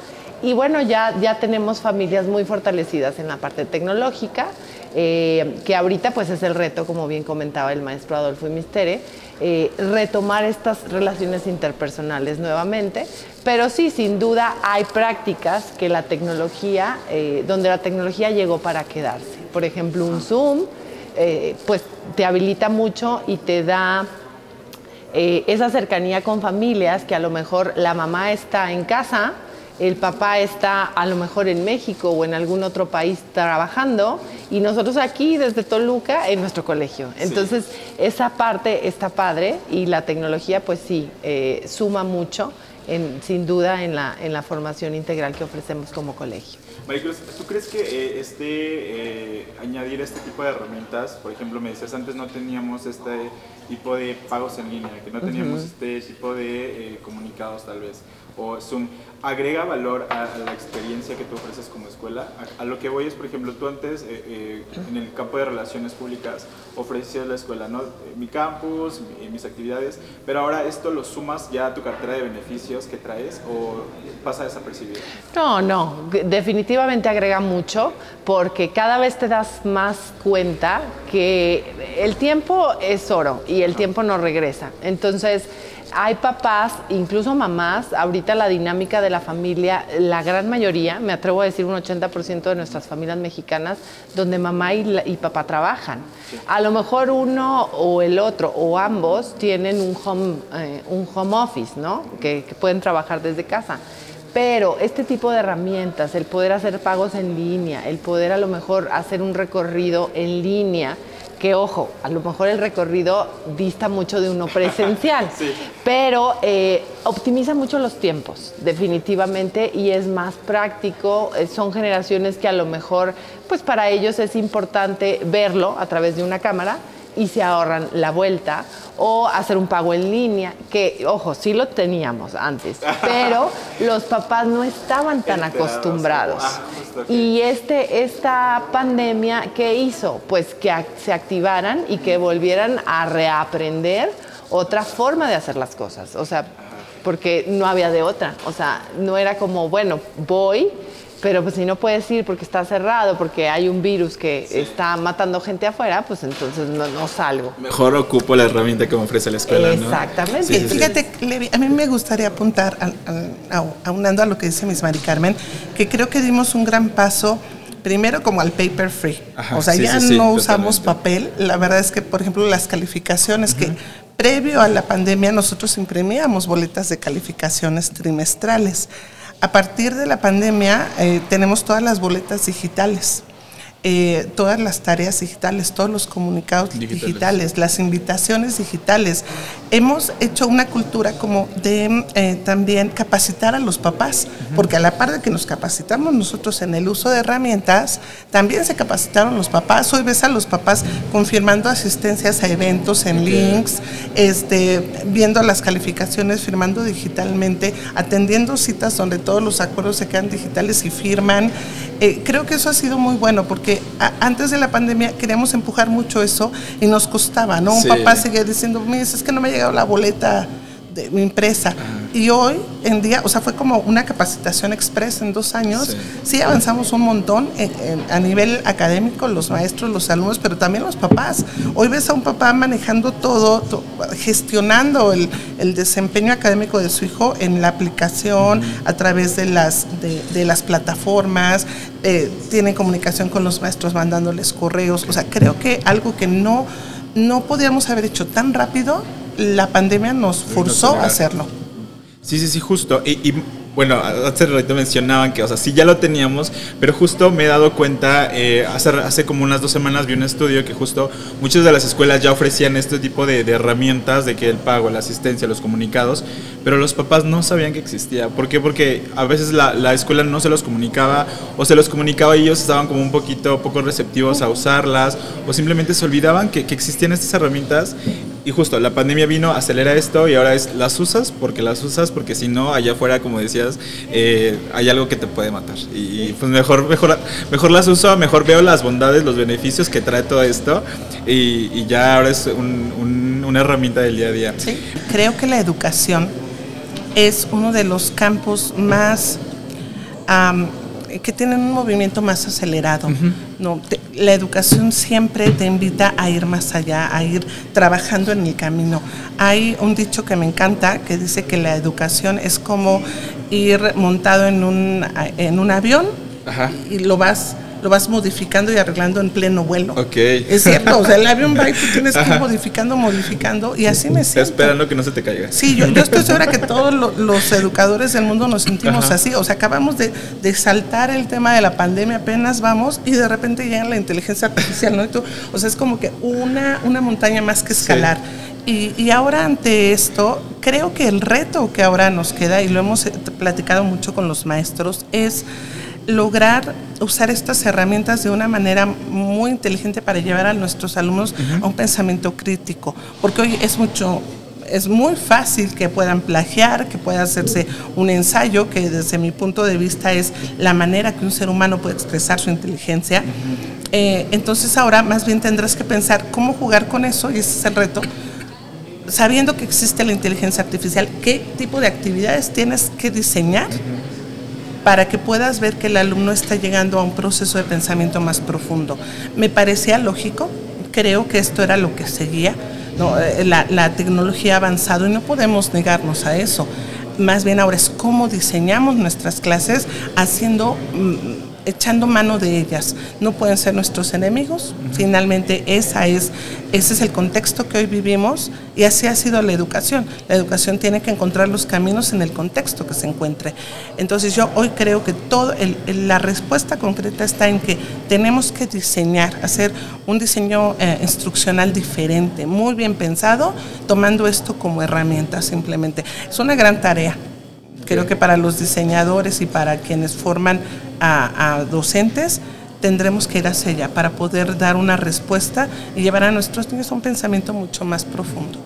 Y bueno, ya, ya tenemos familias muy fortalecidas en la parte tecnológica. Eh, que ahorita pues es el reto, como bien comentaba el maestro Adolfo Mistere, eh, retomar estas relaciones interpersonales nuevamente, pero sí, sin duda hay prácticas que la tecnología, eh, donde la tecnología llegó para quedarse. Por ejemplo, un Zoom, pues te habilita mucho y te da esa cercanía con familias que a lo mejor la mamá está en casa, el papá está a lo mejor en México o en algún otro país trabajando y nosotros aquí desde Toluca en nuestro colegio. Entonces, esa parte está padre y la tecnología pues sí, eh, suma mucho, sin duda, en la, en la formación integral que ofrecemos como colegio. Maricruz, ¿tú crees que eh, este, eh, añadir este tipo de herramientas, por ejemplo, me decías antes no teníamos este tipo de pagos en línea, que no teníamos este tipo de comunicados tal vez, o Zoom, agrega valor a, la experiencia que tú ofreces como escuela. A, lo que voy es, por ejemplo, tú antes eh, eh, en el campo de relaciones públicas ofrecías la escuela, ¿no? Eh, mi campus, mis actividades, pero ahora esto lo sumas ya a tu cartera de beneficios que traes o pasa desapercibido. No, no, definitivamente agrega mucho porque cada vez te das más cuenta que el tiempo es oro y el tiempo no regresa. Entonces, hay papás, incluso mamás, ahorita la dinámica de la familia, la gran mayoría, me atrevo a decir un 80% de nuestras familias mexicanas, donde mamá y, papá trabajan. A lo mejor uno o el otro o ambos tienen un home, eh, un home office, ¿no? Que, que pueden trabajar desde casa. Pero este tipo de herramientas, el poder hacer pagos en línea, el poder a lo mejor hacer un recorrido en línea, que ojo, a lo mejor el recorrido dista mucho de uno presencial, pero eh, optimiza mucho los tiempos, definitivamente, y es más práctico. Eh, son generaciones que a lo mejor, pues para ellos es importante verlo a través de una cámara y se ahorran la vuelta o hacer un pago en línea, que ojo, sí lo teníamos antes, pero los papás no estaban tan acostumbrados. Ah, y este, esta pandemia, ¿qué hizo? Pues que se activaran y que volvieran a reaprender otra forma de hacer las cosas, o sea, porque no había de otra, o sea, no era como, bueno, voy pero pues si no puedes ir porque está cerrado, porque hay un virus que está matando gente afuera, pues entonces no, salgo. Mejor ocupo la herramienta que me ofrece la escuela. Exactamente. Fíjate, Levi, a mí me gustaría apuntar, aunando a lo que dice Miss Mari Carmen, que creo que dimos un gran paso primero como al paper free. o sea, ya no usamos papel. La verdad es que, por ejemplo, las calificaciones que previo a la pandemia nosotros imprimíamos boletas de calificaciones trimestrales. A partir de la pandemia eh, tenemos todas las boletas digitales. Eh, todas las tareas digitales, todos los comunicados digitales. las invitaciones digitales. Hemos hecho una cultura como de eh, también capacitar a los papás, porque a la par de que nos capacitamos nosotros en el uso de herramientas, también se capacitaron los papás. Hoy ves a los papás confirmando asistencias a eventos en links, este, viendo las calificaciones, firmando digitalmente, atendiendo citas donde todos los acuerdos se quedan digitales y firman. Eh, creo que eso ha sido muy bueno porque antes de la pandemia queríamos empujar mucho eso y nos costaba, ¿no? Un papá seguía diciendo, mire, es que no me ha llegado la boleta de mi empresa. Y hoy en día, o sea, fue como una capacitación express en dos años. Sí, avanzamos un montón a nivel académico, los maestros, los alumnos, pero también los papás. Hoy ves a un papá manejando todo, gestionando el, desempeño académico de su hijo en la aplicación, a través de las, de, las plataformas, eh, tienen comunicación con los maestros mandándoles correos. O sea, creo que algo que no, no podíamos haber hecho tan rápido la pandemia nos forzó a hacerlo. Sí, sí, sí, justo. Y, bueno, hace rato mencionaban que, o sea, sí ya lo teníamos, pero justo me he dado cuenta, eh, hace, hace como unas dos semanas vi un estudio que justo muchas de las escuelas ya ofrecían este tipo de, herramientas, de que el pago, la asistencia, los comunicados, pero los papás no sabían que existía. ¿Por qué? Porque a veces la, la escuela no se los comunicaba, o se los comunicaba y ellos estaban como un poquito poco receptivos a usarlas, o simplemente se olvidaban que, que existían estas herramientas y justo la pandemia vino, acelera esto y ahora es las usas porque las usas porque si no, allá afuera, como decías, eh, hay algo que te puede matar. Y pues mejor, mejor, mejor las uso, mejor veo las bondades, los beneficios que trae todo esto y, ya ahora es una herramienta del día a día. Sí, creo que la educación es uno de los campos más que tienen un movimiento más acelerado. No, la educación siempre te invita a ir más allá, a ir trabajando en el camino. Hay un dicho que me encanta que dice que la educación es como ir montado en un, en un avión y lo vas lo vas modificando y arreglando en pleno vuelo. Ok. Es cierto, o sea, el avión va y tú tienes que ir modificando, modificando y así me siento. esperando que no se te caiga. Sí, yo, estoy segura que todos los educadores del mundo nos sentimos así. O sea, acabamos de, de, saltar el tema de la pandemia, apenas vamos y de repente llega la inteligencia artificial, ¿no? Y tú, o sea, es como que una, una montaña más que escalar. Y, y, ahora ante esto, creo que el reto que ahora nos queda, y lo hemos platicado mucho con los maestros, es lograr usar estas herramientas de una manera muy inteligente para llevar a nuestros alumnos a un pensamiento crítico, porque hoy es mucho es muy fácil que puedan plagiar, que pueda hacerse un ensayo, que desde mi punto de vista es la manera que un ser humano puede expresar su inteligencia. Eh, entonces ahora más bien tendrás que pensar cómo jugar con eso, y ese es el reto, sabiendo que existe la inteligencia artificial, qué tipo de actividades tienes que diseñar para que puedas ver que el alumno está llegando a un proceso de pensamiento más profundo. Me parecía lógico, creo que esto era lo que seguía, eh, la, tecnología ha avanzado y no podemos negarnos a eso. Más bien ahora es cómo diseñamos nuestras clases haciendo... Echando mano de ellas. No pueden ser nuestros enemigos. Finalmente, esa es, ese es el contexto que hoy vivimos y así ha sido la educación. La educación tiene que encontrar los caminos en el contexto que se encuentre. Entonces yo hoy creo que todo la respuesta concreta está en que tenemos que diseñar, hacer un diseño eh, instruccional diferente, muy bien pensado, tomando esto como herramienta simplemente. Es una gran tarea. Creo que para los diseñadores y para quienes forman a, docentes, tendremos que ir hacia allá para poder dar una respuesta y llevar a nuestros niños a un pensamiento mucho más profundo.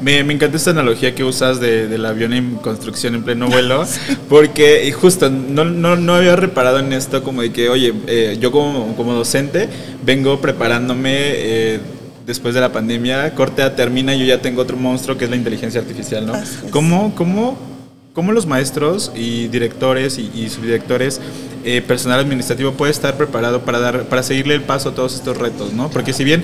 Me, encanta esta analogía que usas de, del avión en construcción en pleno vuelo, porque justo no, no, no, había reparado en esto como de que, oye, eh, yo como, como, docente vengo preparándome eh, después de la pandemia, Cortea termina y yo ya tengo otro monstruo que es la inteligencia artificial, ¿no? ¿Cómo, cómo ¿Cómo los maestros y directores y, subdirectores, eh, personal administrativo puede estar preparado para, dar, para seguirle el paso a todos estos retos? ¿no? Porque si bien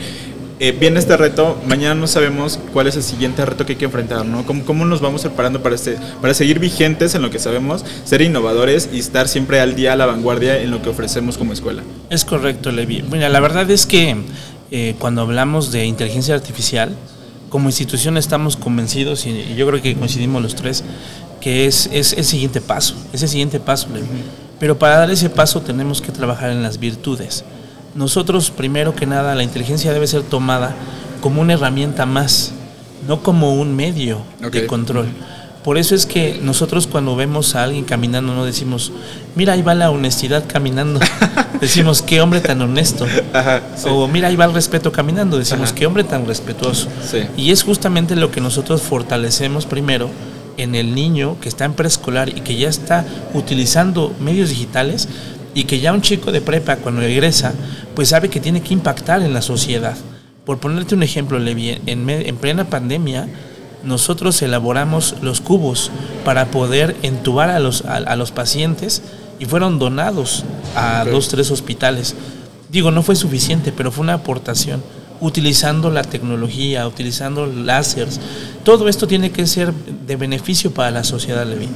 eh, viene este reto, mañana no sabemos cuál es el siguiente reto que hay que enfrentar, ¿no? ¿Cómo, nos vamos preparando para, este, para seguir vigentes en lo que sabemos, ser innovadores y estar siempre al día, a la vanguardia en lo que ofrecemos como escuela? Es correcto, Levi. Mira, la verdad es que eh, cuando hablamos de inteligencia artificial, como institución estamos convencidos, y yo creo que coincidimos los tres, que es, es el siguiente paso, es el siguiente paso. Pero para dar ese paso tenemos que trabajar en las virtudes. Nosotros, primero que nada, la inteligencia debe ser tomada como una herramienta más, no como un medio de control. Por eso es que nosotros cuando vemos a alguien caminando no decimos, mira, ahí va la honestidad caminando. decimos, qué hombre tan honesto. O mira, ahí va el respeto caminando. Decimos, qué hombre tan respetuoso. Y es justamente lo que nosotros fortalecemos primero en el niño que está en preescolar y que ya está utilizando medios digitales y que ya un chico de prepa cuando regresa pues sabe que tiene que impactar en la sociedad. Por ponerte un ejemplo, Levi, en, en plena pandemia nosotros elaboramos los cubos para poder entubar a los, a, los pacientes y fueron donados a dos, tres hospitales. Digo, no fue suficiente, pero fue una aportación utilizando la tecnología, utilizando láseres. Todo esto tiene que ser de beneficio para la sociedad, Levi.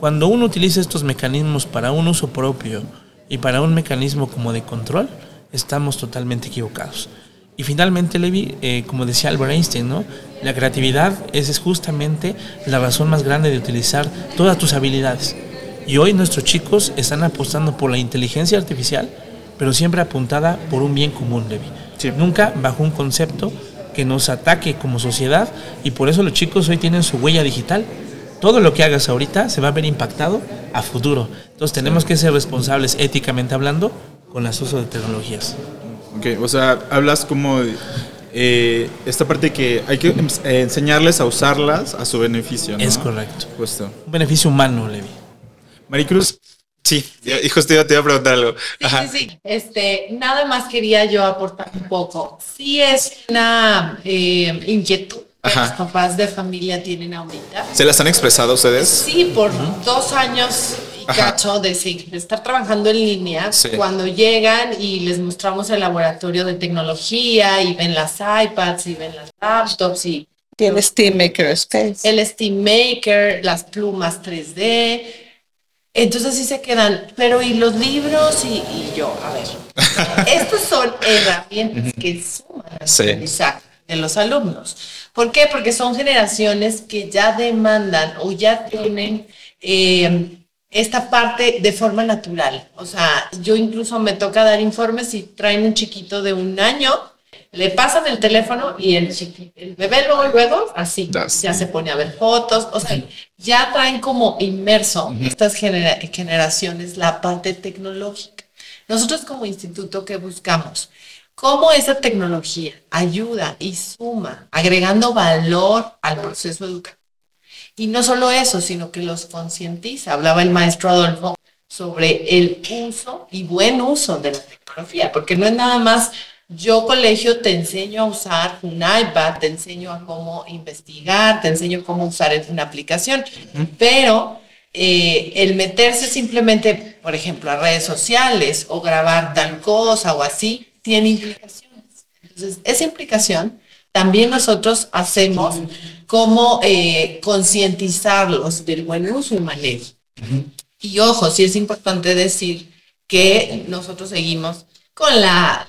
Cuando uno utiliza estos mecanismos para un uso propio y para un mecanismo como de control, estamos totalmente equivocados. Y finalmente, Levi, eh, como decía Albert Einstein, ¿no? la creatividad es justamente la razón más grande de utilizar todas tus habilidades. Y hoy nuestros chicos están apostando por la inteligencia artificial, pero siempre apuntada por un bien común, Levi. Nunca bajo un concepto que nos ataque como sociedad y por eso los chicos hoy tienen su huella digital. Todo lo que hagas ahorita se va a ver impactado a futuro. Entonces tenemos que ser responsables éticamente hablando con el uso de tecnologías. Ok, o sea, hablas como eh, esta parte que hay que eh, enseñarles a usarlas a su beneficio. Es correcto. Justo. Un beneficio humano, Levi. Maricruz, Sí, y justo te iba a preguntar algo. Sí, sí, sí. Este, nada más quería yo aportar un poco. Sí es una eh, inquietud que los papás de familia tienen ahorita. ¿Se las han expresado ustedes? Sí, por dos años y cacho de, de, estar trabajando en línea. Cuando llegan y les mostramos el laboratorio de tecnología y ven las iPads y ven las laptops y... El Steam Maker Space. El Steam Maker, las plumas 3D entonces sí se quedan, pero ¿y los libros? Y, yo, a ver, estas son herramientas que suman al de los alumnos. ¿Por qué? Porque son generaciones que ya demandan o ya tienen eh, esta parte de forma natural. O sea, yo incluso me toca dar informes y traen un chiquito de un año le pasan el teléfono y el, el bebé luego, luego, así, ya se pone a ver fotos, o sea, ya traen como inmerso estas generaciones la parte tecnológica. Nosotros como instituto, ¿qué buscamos? Cómo esa tecnología ayuda y suma, agregando valor al proceso educativo. Y no solo eso, sino que los concientiza. Hablaba el maestro Adolfo sobre el uso y buen uso de la tecnología, porque no es nada más yo colegio te enseño a usar un iPad, te enseño a cómo investigar, te enseño cómo usar una aplicación, pero eh, el meterse simplemente, por ejemplo, a redes sociales o grabar tal cosa o así, tiene implicaciones. Entonces, esa implicación también nosotros hacemos como eh, concientizarlos del buen uso y manejo. Y ojo, sí es importante decir que nosotros seguimos con la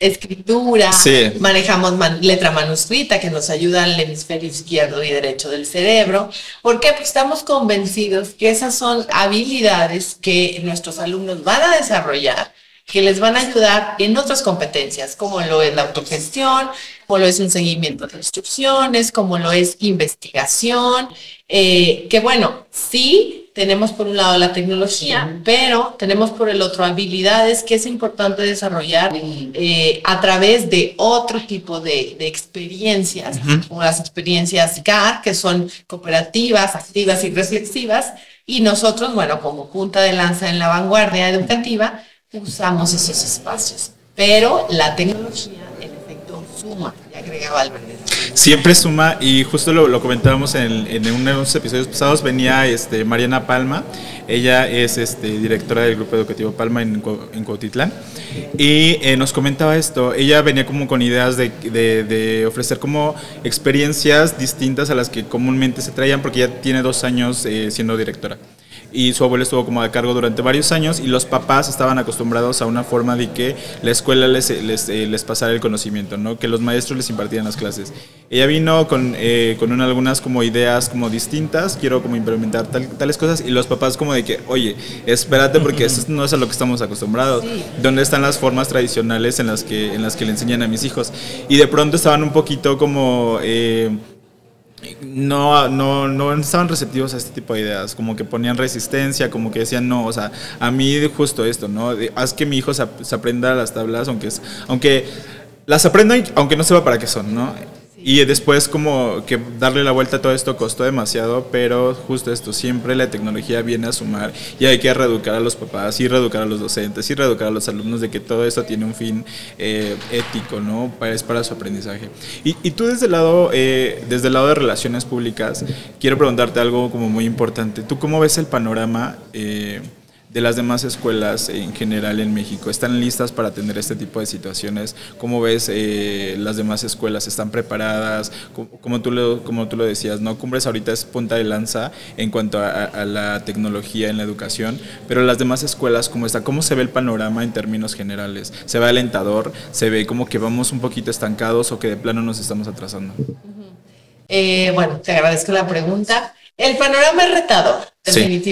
escritura, Sí. manejamos man- letra manuscrita que nos ayuda al hemisferio izquierdo y derecho del cerebro. ¿Por qué? Porque estamos convencidos que esas son habilidades que nuestros alumnos van a desarrollar, que les van a ayudar en otras competencias, como lo es la autogestión, como lo es un seguimiento de instrucciones, como lo es investigación, eh, que bueno, sí tenemos por un lado la tecnología, pero tenemos por el otro habilidades que es importante desarrollar eh, a través de otro tipo de, de experiencias, como las experiencias GAR, que son cooperativas, activas y reflexivas, y nosotros, bueno, como punta de lanza en la vanguardia educativa, usamos esos espacios. Pero la tecnología, en efecto, suma, y agregaba Albert. Siempre suma, y justo lo, lo comentábamos en, en unos episodios pasados, venía este, Mariana Palma, ella es este, directora del Grupo Educativo Palma en, en Cuautitlán, y eh, nos comentaba esto, ella venía como con ideas de, de- de ofrecer como experiencias distintas a las que comúnmente se traían, porque ella tiene dos años eh, siendo directora y su abuelo estuvo como a cargo durante varios años y los papás estaban acostumbrados a una forma de que la escuela les, les, eh, les pasara el conocimiento, ¿no? que los maestros les impartieran las clases. Ella vino con, eh, con una- algunas como ideas como distintas, quiero como implementar tal- tales cosas y los papás como de que, oye, espérate porque eso no es a lo que estamos acostumbrados. ¿Dónde están las formas tradicionales en las que, en las que le enseñan a mis hijos? Y de pronto estaban un poquito como... eh, no, no, no estaban receptivos a este tipo de ideas, como que ponían resistencia, como que decían, no, o sea, a mí justo esto, ¿no? Haz que mi hijo se, ap- se aprenda las tablas, aunque, es- aunque las aprenda, aunque no sepa para qué son, ¿no? Y después como que darle la vuelta a todo esto costó demasiado, pero justo esto, siempre la tecnología viene a sumar y hay que reeducar a los papás y reeducar a los docentes y reeducar a los alumnos de que todo esto tiene un fin eh, ético, ¿no? Es para su aprendizaje. Y, y tú desde el, lado, eh, desde el lado de relaciones públicas, quiero preguntarte algo como muy importante. ¿Tú cómo ves el panorama? eh, de las demás escuelas en general en México? ¿Están listas para atender este tipo de situaciones? ¿Cómo ves eh, las demás escuelas? ¿Están preparadas? Como, como tú lo, como tú lo decías, ¿no? Cumbres ahorita es punta de lanza en cuanto a, a la tecnología en la educación, pero las demás escuelas, ¿cómo está? ¿Cómo se ve el panorama en términos generales? ¿Se ve alentador? ¿Se ve como que vamos un poquito estancados o que de plano nos estamos atrasando? Eh, bueno, te agradezco la pregunta. El panorama es retador, Sí.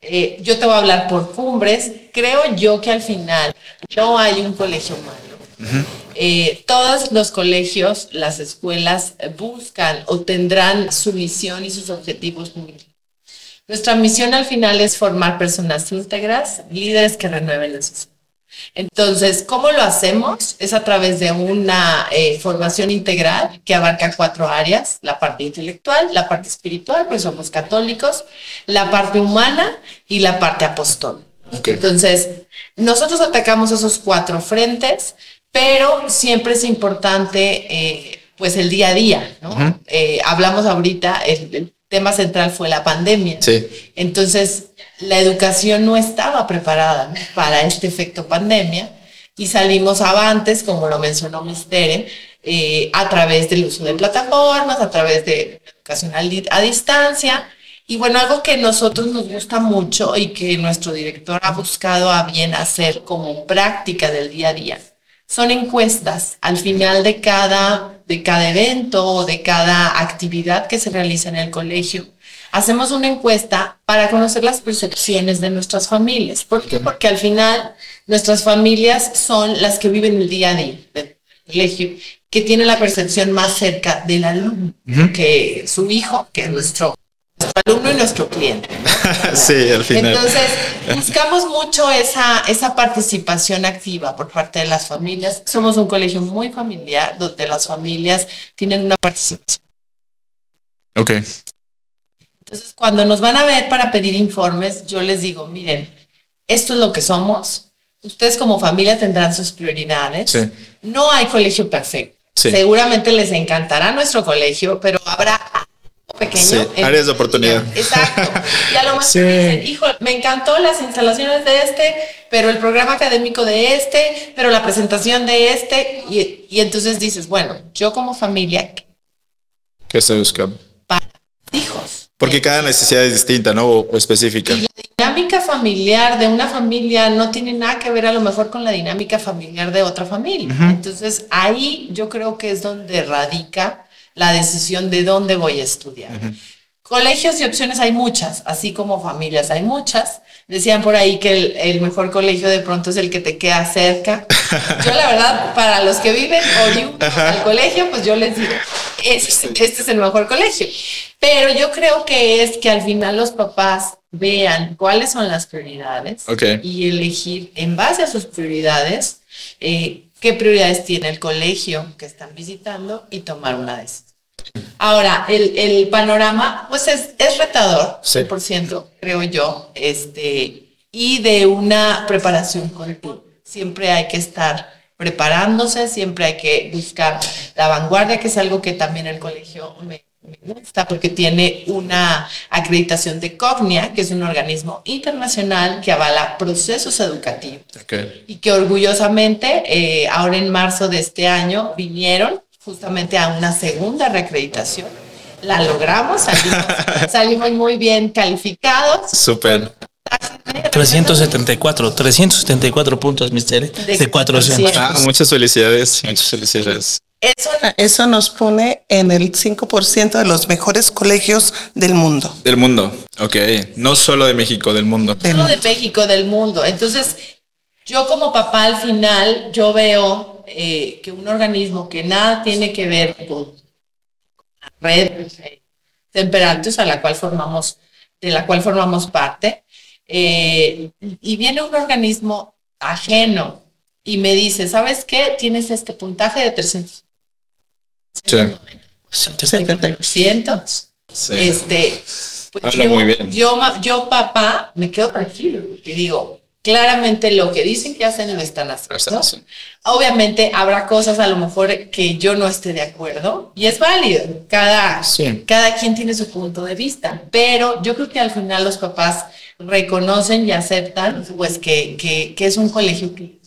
Eh, yo te voy a hablar por cumbres. Creo yo que al final no hay un colegio malo. Eh, todos los colegios, las escuelas buscan o tendrán su misión y sus objetivos muy. Nuestra misión al final es formar personas íntegras, líderes que renueven la sociedad. Entonces, ¿cómo lo hacemos? Es a través de una eh, formación integral que abarca cuatro áreas, la parte intelectual, la parte espiritual, pues somos católicos, la parte humana y la parte apostólica. Entonces, nosotros atacamos esos cuatro frentes, pero siempre es importante, eh, pues, el día a día, ¿no? Eh, hablamos ahorita, el, el tema central fue la pandemia. Sí. Entonces, la educación no estaba preparada para este efecto pandemia y salimos avantes, como lo mencionó Mistere, eh, a través del uso de plataformas, a través de educación a distancia. Y bueno, algo que a nosotros nos gusta mucho y que nuestro director ha buscado a bien hacer como práctica del día a día son encuestas al final de cada, de cada evento o de cada actividad que se realiza en el colegio. Hacemos una encuesta para conocer las percepciones de nuestras familias. ¿Por qué? Porque al final nuestras familias son las que viven el día a día del colegio, que tienen la percepción más cerca del alumno, que su hijo, que es nuestro, nuestro alumno y nuestro cliente. sí, al final. Entonces, buscamos mucho esa, esa participación activa por parte de las familias. Somos un colegio muy familiar, donde las familias tienen una participación. ok. Entonces, cuando nos van a ver para pedir informes, yo les digo, miren, esto es lo que somos. Ustedes como familia tendrán sus prioridades. Sí. No hay colegio perfecto. Sí. Seguramente les encantará nuestro colegio, pero habrá pequeño. Sí, en- áreas de oportunidad. Exacto. Y a lo mejor Sí. dicen, hijo, me encantó las instalaciones de este, pero el programa académico de este, pero la presentación de este. Y, y entonces dices, bueno, yo como familia, ¿Qué se busca? para hijos. Porque cada necesidad es distinta, ¿no? O, o específica. Y la dinámica familiar de una familia no tiene nada que ver a lo mejor con la dinámica familiar de otra familia. Entonces ahí yo creo que es donde radica la decisión de dónde voy a estudiar. Colegios y opciones hay muchas, así como familias hay muchas. Decían por ahí que el, el, mejor colegio de pronto es el que te queda cerca. Yo la verdad, para los que viven o al colegio, pues yo les digo, este, este es el mejor colegio. Pero yo creo que es que al final los papás vean cuáles son las prioridades y elegir en base a sus prioridades eh, qué prioridades tiene el colegio que están visitando y tomar una decisión. Ahora, el, el panorama, pues es, es retador, 100%, creo yo, este, y de una preparación continua. Siempre hay que estar preparándose, siempre hay que buscar la vanguardia, que es algo que también el colegio me, me gusta, porque tiene una acreditación de COGNIA, que es un organismo internacional que avala procesos educativos. Y que orgullosamente, eh, ahora en marzo de este año, vinieron justamente a una segunda reacreditación. La logramos, salimos, muy bien calificados. Súper. 374, 374 puntos, Mister, de, 400. Ah, muchas felicidades, muchas felicidades. Eso, eso, nos pone en el 5% de los mejores colegios del mundo. Del mundo, ok. No solo de México, del mundo. Solo de México, del mundo. Entonces, yo como papá al final, yo veo eh, que un organismo que nada tiene que ver con la red temperantes a la cual formamos, de la cual formamos parte, eh, y viene un organismo ajeno y me dice, ¿sabes qué? Tienes este puntaje de 300. Sí. Este, pues yo, muy bien. Yo, yo, papá, me quedo tranquilo y digo, claramente lo que dicen que hacen lo están haciendo. Obviamente habrá cosas a lo mejor que yo no esté de acuerdo y es válido. Cada, cada quien tiene su punto de vista, pero yo creo que al final los papás reconocen y aceptan pues que, que, es un colegio que...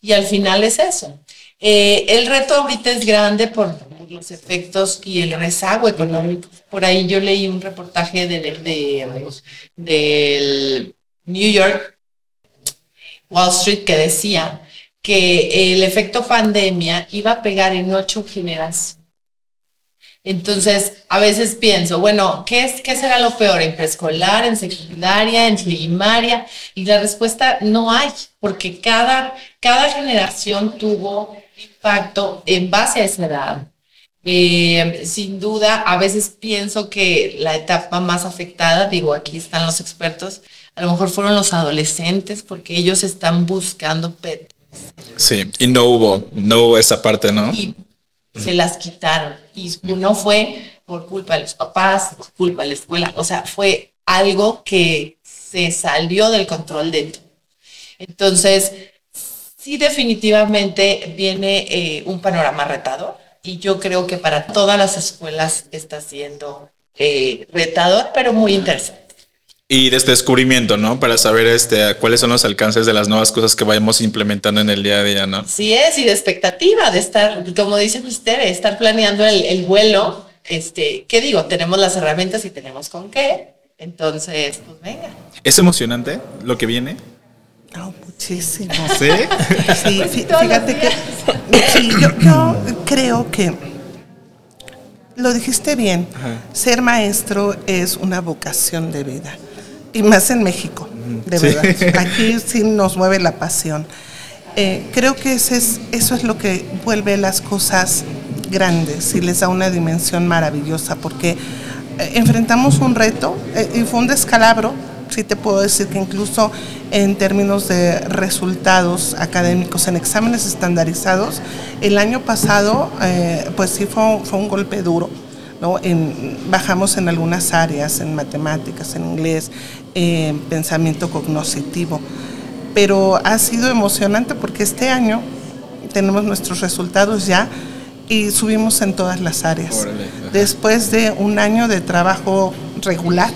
Y al final es eso. Eh, el reto ahorita es grande por los efectos y el rezago económico. Por ahí yo leí un reportaje de, de, del New York, Wall Street, que decía que el efecto pandemia iba a pegar en ocho generaciones. Entonces, a veces pienso, bueno, ¿qué, es, ¿qué será lo peor? ¿En preescolar, en secundaria, en primaria? Y la respuesta no hay, porque cada, cada generación tuvo impacto en base a esa edad. Eh, sin duda, a veces pienso que la etapa más afectada, digo, aquí están los expertos, a lo mejor fueron los adolescentes porque ellos están buscando pet. Sí, y no hubo, no hubo esa parte, ¿no? Y se las quitaron. Y no fue por culpa de los papás, por culpa de la escuela, o sea, fue algo que se salió del control de todo. Entonces, sí definitivamente viene eh, un panorama retador y yo creo que para todas las escuelas está siendo eh, retador, pero muy interesante y de este descubrimiento, ¿no? Para saber este, cuáles son los alcances de las nuevas cosas que vayamos implementando en el día a día, ¿no? Sí es, y de expectativa, de estar, como dice usted, estar planeando el, vuelo. Este, ¿qué digo? Tenemos las herramientas y tenemos con qué. Entonces, pues venga. ¿Es emocionante lo que viene? No, muchísimo. ¿Sí? sí, fíjate que sí, yo, yo creo que lo dijiste bien, ser maestro es una vocación de vida y más en México, de verdad. Aquí sí nos mueve la pasión. Eh, creo que ese es, eso es lo que vuelve las cosas grandes y les da una dimensión maravillosa, porque eh, enfrentamos un reto eh, y fue un descalabro, sí te puedo decir que incluso en términos de resultados académicos en exámenes estandarizados, el año pasado pues sí fue, fue un golpe duro bajamos en algunas áreas, en matemáticas, en inglés, en pensamiento cognoscitivo. Pero ha sido emocionante porque este año tenemos nuestros resultados ya y subimos en todas las áreas. Después de un año de trabajo regular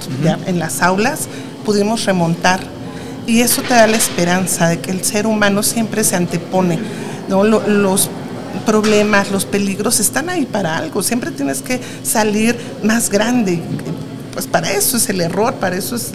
en las aulas, pudimos remontar. Y eso te da la esperanza de que el ser humano siempre se antepone. ¿no? Los problemas, los peligros están ahí para algo. Siempre tienes que salir más grande, pues para eso es el error, para eso es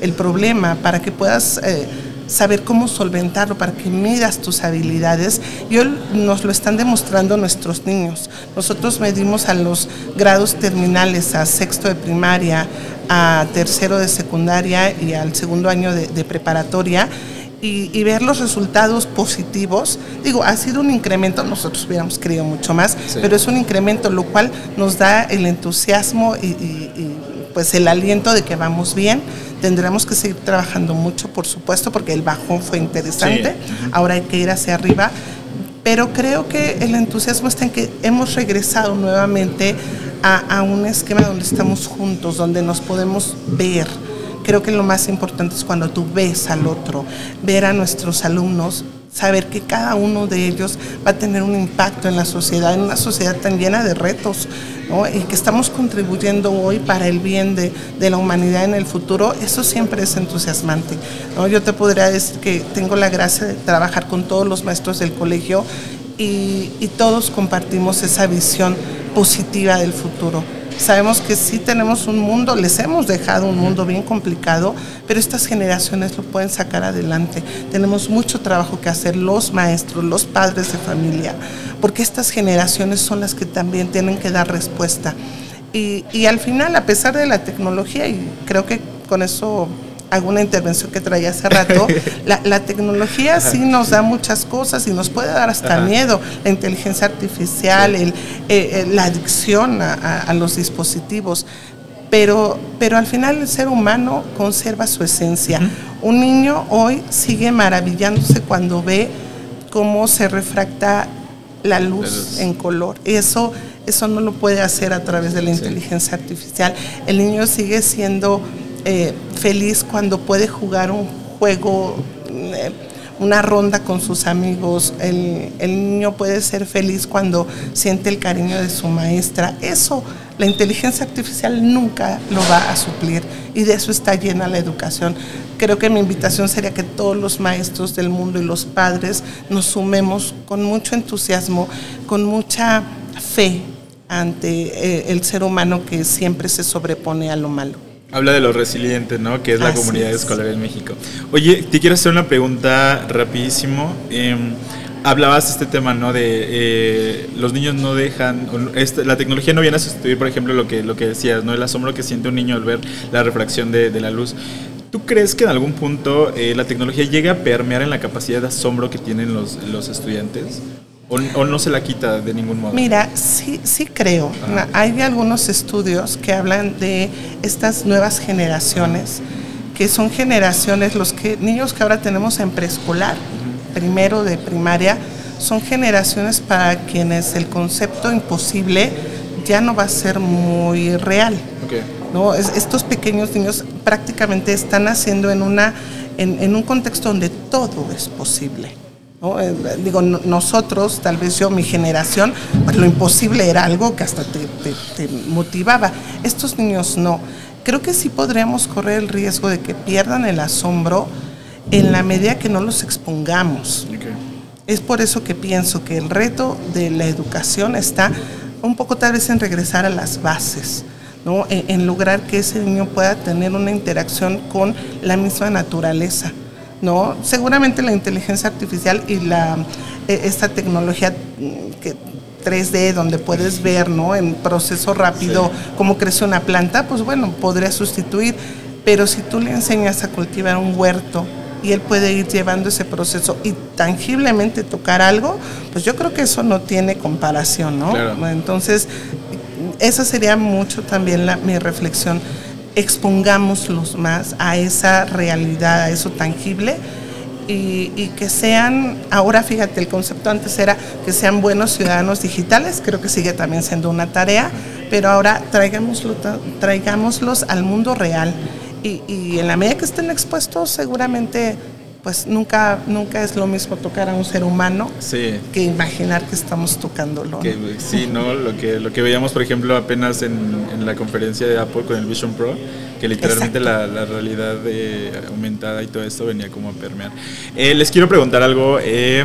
el, problema, para que puedas eh, saber cómo solventarlo, para que midas tus habilidades. Y hoy nos lo están demostrando nuestros niños. Nosotros medimos a los grados terminales, a sexto de primaria, a tercero de secundaria y al segundo año de, preparatoria. Y, ver los resultados positivos. Digo, ha sido un incremento, nosotros hubiéramos querido mucho más, pero es un incremento, lo cual nos da el entusiasmo y, y, pues el aliento de que vamos bien. Tendremos que seguir trabajando mucho, por supuesto, porque el bajón fue interesante. Ahora hay que ir hacia arriba. Pero creo que el entusiasmo está en que hemos regresado nuevamente a, a un esquema donde estamos juntos, donde nos podemos ver. Creo que lo más importante es cuando tú ves al otro, ver a nuestros alumnos, saber que cada uno de ellos va a tener un impacto en la sociedad, en una sociedad tan llena de retos, y que estamos contribuyendo hoy para el bien de, la humanidad en el futuro, eso siempre es entusiasmante. Yo te podría decir que tengo la gracia de trabajar con todos los maestros del colegio y todos compartimos esa visión positiva del futuro. Sabemos que sí tenemos un mundo, les hemos dejado un mundo bien complicado, pero estas generaciones lo pueden sacar adelante. Tenemos mucho trabajo que hacer los maestros, los padres de familia, porque estas generaciones son las que también tienen que dar respuesta. Y, y al final, a pesar de la tecnología, y creo que con eso alguna intervención que traía hace rato, la, tecnología sí nos da muchas cosas y nos puede dar hasta miedo, la inteligencia artificial, el, eh, eh, la adicción a, los dispositivos, pero, pero al final el ser humano conserva su esencia. Un niño hoy sigue maravillándose cuando ve cómo se refracta la luz, en color. Eso, eso no lo puede hacer a través de la inteligencia artificial. El niño sigue siendo eh, feliz cuando puede jugar un juego, eh, una ronda con sus amigos. El, niño puede ser feliz cuando siente el cariño de su maestra. Eso, la inteligencia artificial nunca lo va a suplir y de eso está llena la educación. Creo que mi invitación sería que todos los maestros del mundo y los padres nos sumemos con mucho entusiasmo, con mucha fe ante eh, el ser humano que siempre se sobrepone a lo malo. Habla de lo resiliente, ¿no? Que es la comunidad escolar en México. Oye, te quiero hacer una pregunta rapidísimo. Em, hablabas de este tema, ¿no? De eh, los niños no dejan, este, la tecnología no viene a sustituir, por ejemplo, lo que, lo que decías, ¿no? El asombro que siente un niño al ver la refracción de, la luz. ¿Tú crees que en algún punto eh, la tecnología llega a permear en la capacidad de asombro que tienen los, los estudiantes? O, no se la quita de ningún modo? Mira, sí, sí creo. Hay algunos estudios que hablan de estas nuevas generaciones, que son generaciones, los que, niños que ahora tenemos en preescolar, primero de primaria, son generaciones para quienes el concepto imposible ya no va a ser muy real. ¿no? estos pequeños niños prácticamente están naciendo en, una, en un contexto donde todo es posible. Eh, digo, nosotros, tal vez yo, mi generación, pues lo imposible era algo que hasta te, motivaba. Estos niños no. Creo que sí podríamos correr el riesgo de que pierdan el asombro en la medida que no los expongamos. Es por eso que pienso que el reto de la educación está un poco tal vez en regresar a las bases. ¿no? en lograr que ese niño pueda tener una interacción con la misma naturaleza. ¿No? Seguramente la inteligencia artificial y la, e, esta tecnología mm, que 3D donde puedes ver, ¿no? En proceso rápido cómo crece una planta, pues bueno, podría sustituir. Pero si tú le enseñas a cultivar un huerto y él puede ir llevando ese proceso y tangiblemente tocar algo, pues yo creo que eso no tiene comparación, ¿no? Entonces, esa sería mucho también la, mi reflexión expongámoslos más a esa realidad, a eso tangible. Y, que sean, ahora fíjate, el concepto antes era que sean buenos ciudadanos digitales, creo que sigue también siendo una tarea, pero ahora traigámoslo, traigámoslos al mundo real y en la medida que estén expuestos seguramente pues nunca, nunca es lo mismo tocar a un ser humano que imaginar que estamos tocándolo. sí, ¿no? Lo que, lo que veíamos, por ejemplo, apenas en, la conferencia de Apple con el Vision Pro, que literalmente la, realidad aumentada y todo esto venía como a permear. Eh, les quiero preguntar algo. Eh,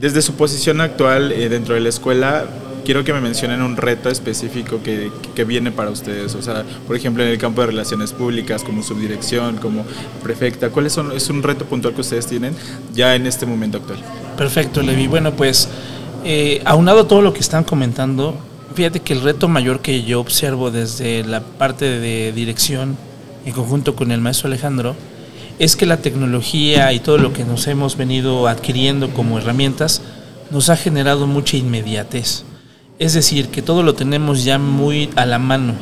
desde su posición actual eh, dentro de la escuela, quiero que me mencionen un reto específico que, que viene para ustedes. O sea, por ejemplo, en el campo de relaciones públicas, como subdirección, como prefecta, ¿cuáles son? Es un reto puntual que ustedes tienen ya en este momento actual. Perfecto, Levi. Bueno, pues eh, aunado todo lo que están comentando, fíjate que el reto mayor que yo observo desde la parte de dirección en conjunto con el maestro Alejandro es que la tecnología y todo lo que nos hemos venido adquiriendo como herramientas nos ha generado mucha inmediatez. Es decir, que todo lo tenemos ya muy a la mano.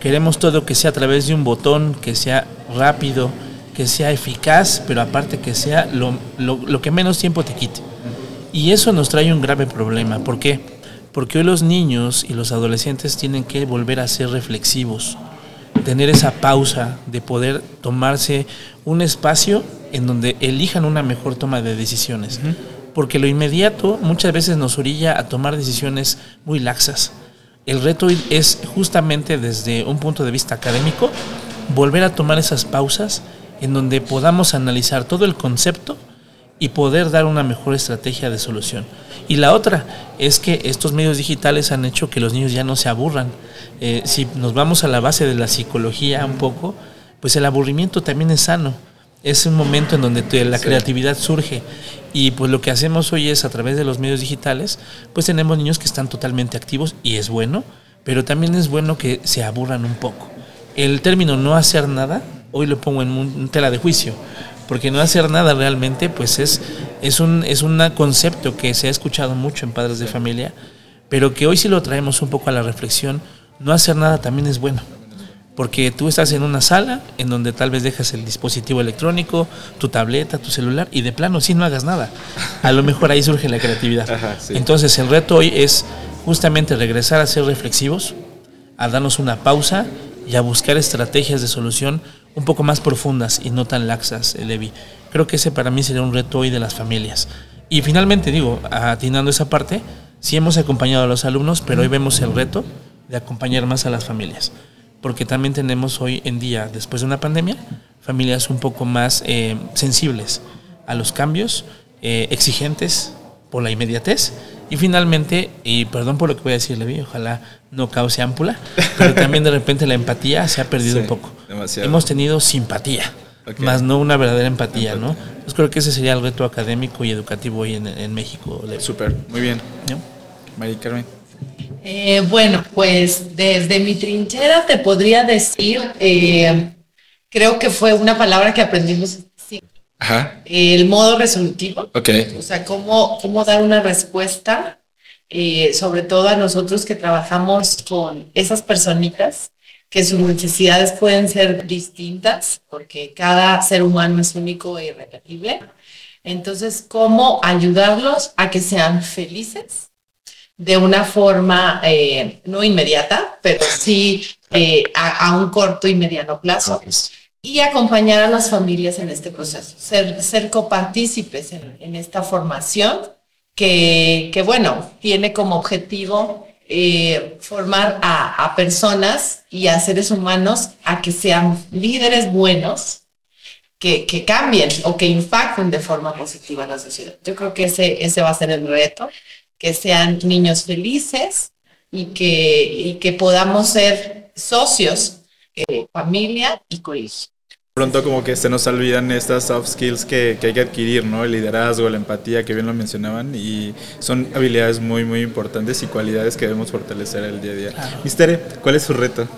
Queremos todo que sea a través de un botón, que sea rápido, que sea eficaz, pero aparte que sea lo, que menos tiempo te quite. Y eso nos trae un grave problema. ¿Por qué? Porque hoy los niños y los adolescentes tienen que volver a ser reflexivos, tener esa pausa de poder tomarse un espacio en donde elijan una mejor toma de decisiones. Porque lo inmediato muchas veces nos orilla a tomar decisiones muy laxas. El reto es justamente desde un punto de vista académico volver a tomar esas pausas en donde podamos analizar todo el concepto y poder dar una mejor estrategia de solución. Y la otra es que estos medios digitales han hecho que los niños ya no se aburran. Eh, si nos vamos a la base de la psicología un poco, pues el aburrimiento también es sano. Es un momento en donde la creatividad surge. Y pues lo que hacemos hoy es a través de los medios digitales, pues tenemos niños que están totalmente activos y es bueno, pero también es bueno que se aburran un poco. El término no hacer nada, hoy lo pongo en tela de juicio, porque no hacer nada realmente, pues es, es, un, es un concepto que se ha escuchado mucho en padres de familia, pero que hoy si lo traemos un poco a la reflexión, no hacer nada también es bueno. Porque tú estás en una sala en donde tal vez dejas el dispositivo electrónico, tu tableta, tu celular, y de plano sí no hagas nada. A lo mejor ahí surge la creatividad. Entonces el reto hoy es justamente regresar a ser reflexivos, a darnos una pausa y a buscar estrategias de solución un poco más profundas y no tan laxas, eh, Levi. Creo que ese para mí sería un reto hoy de las familias. Y finalmente, digo, atinando esa parte, sí hemos acompañado a los alumnos, pero hoy vemos el reto de acompañar más a las familias. Porque también tenemos hoy en día, después de una pandemia, familias un poco más eh, sensibles a los cambios, eh, exigentes por la inmediatez y finalmente, y perdón por lo que voy a decir, Levi, ojalá no cause ámpula, pero también de repente la empatía se ha perdido un poco. Hemos tenido simpatía, más no una verdadera empatía, ¿no? Entonces creo que ese sería el reto académico y educativo hoy en, México. Súper, muy bien. ¿No? María Carmen. Eh, bueno, pues desde mi trinchera te podría decir, eh, creo que fue una palabra que aprendimos el modo resolutivo. O sea, cómo, cómo dar una respuesta, eh, sobre todo a nosotros que trabajamos con esas personitas, que sus necesidades pueden ser distintas, porque cada ser humano es único e irrepetible. Entonces, cómo ayudarlos a que sean felices de una forma no inmediata, pero sí a, a, un corto y mediano plazo. Y acompañar a las familias en este proceso, ser, ser copartícipes en, en esta formación que, que, bueno, tiene como objetivo eh, formar a, a, personas y a seres humanos a que sean líderes buenos, que, que cambien o que impacten de forma positiva en la sociedad. Yo creo que ese, ese va a ser el reto, que sean niños felices y que, y que podamos ser socios, eh, familia y colegio pronto como que se nos olvidan estas soft skills que, que, hay que adquirir, ¿no? El liderazgo, la empatía, que bien lo mencionaban, y son habilidades muy, muy importantes y cualidades que debemos fortalecer el día a día. Claro. ¿cuál es su reto?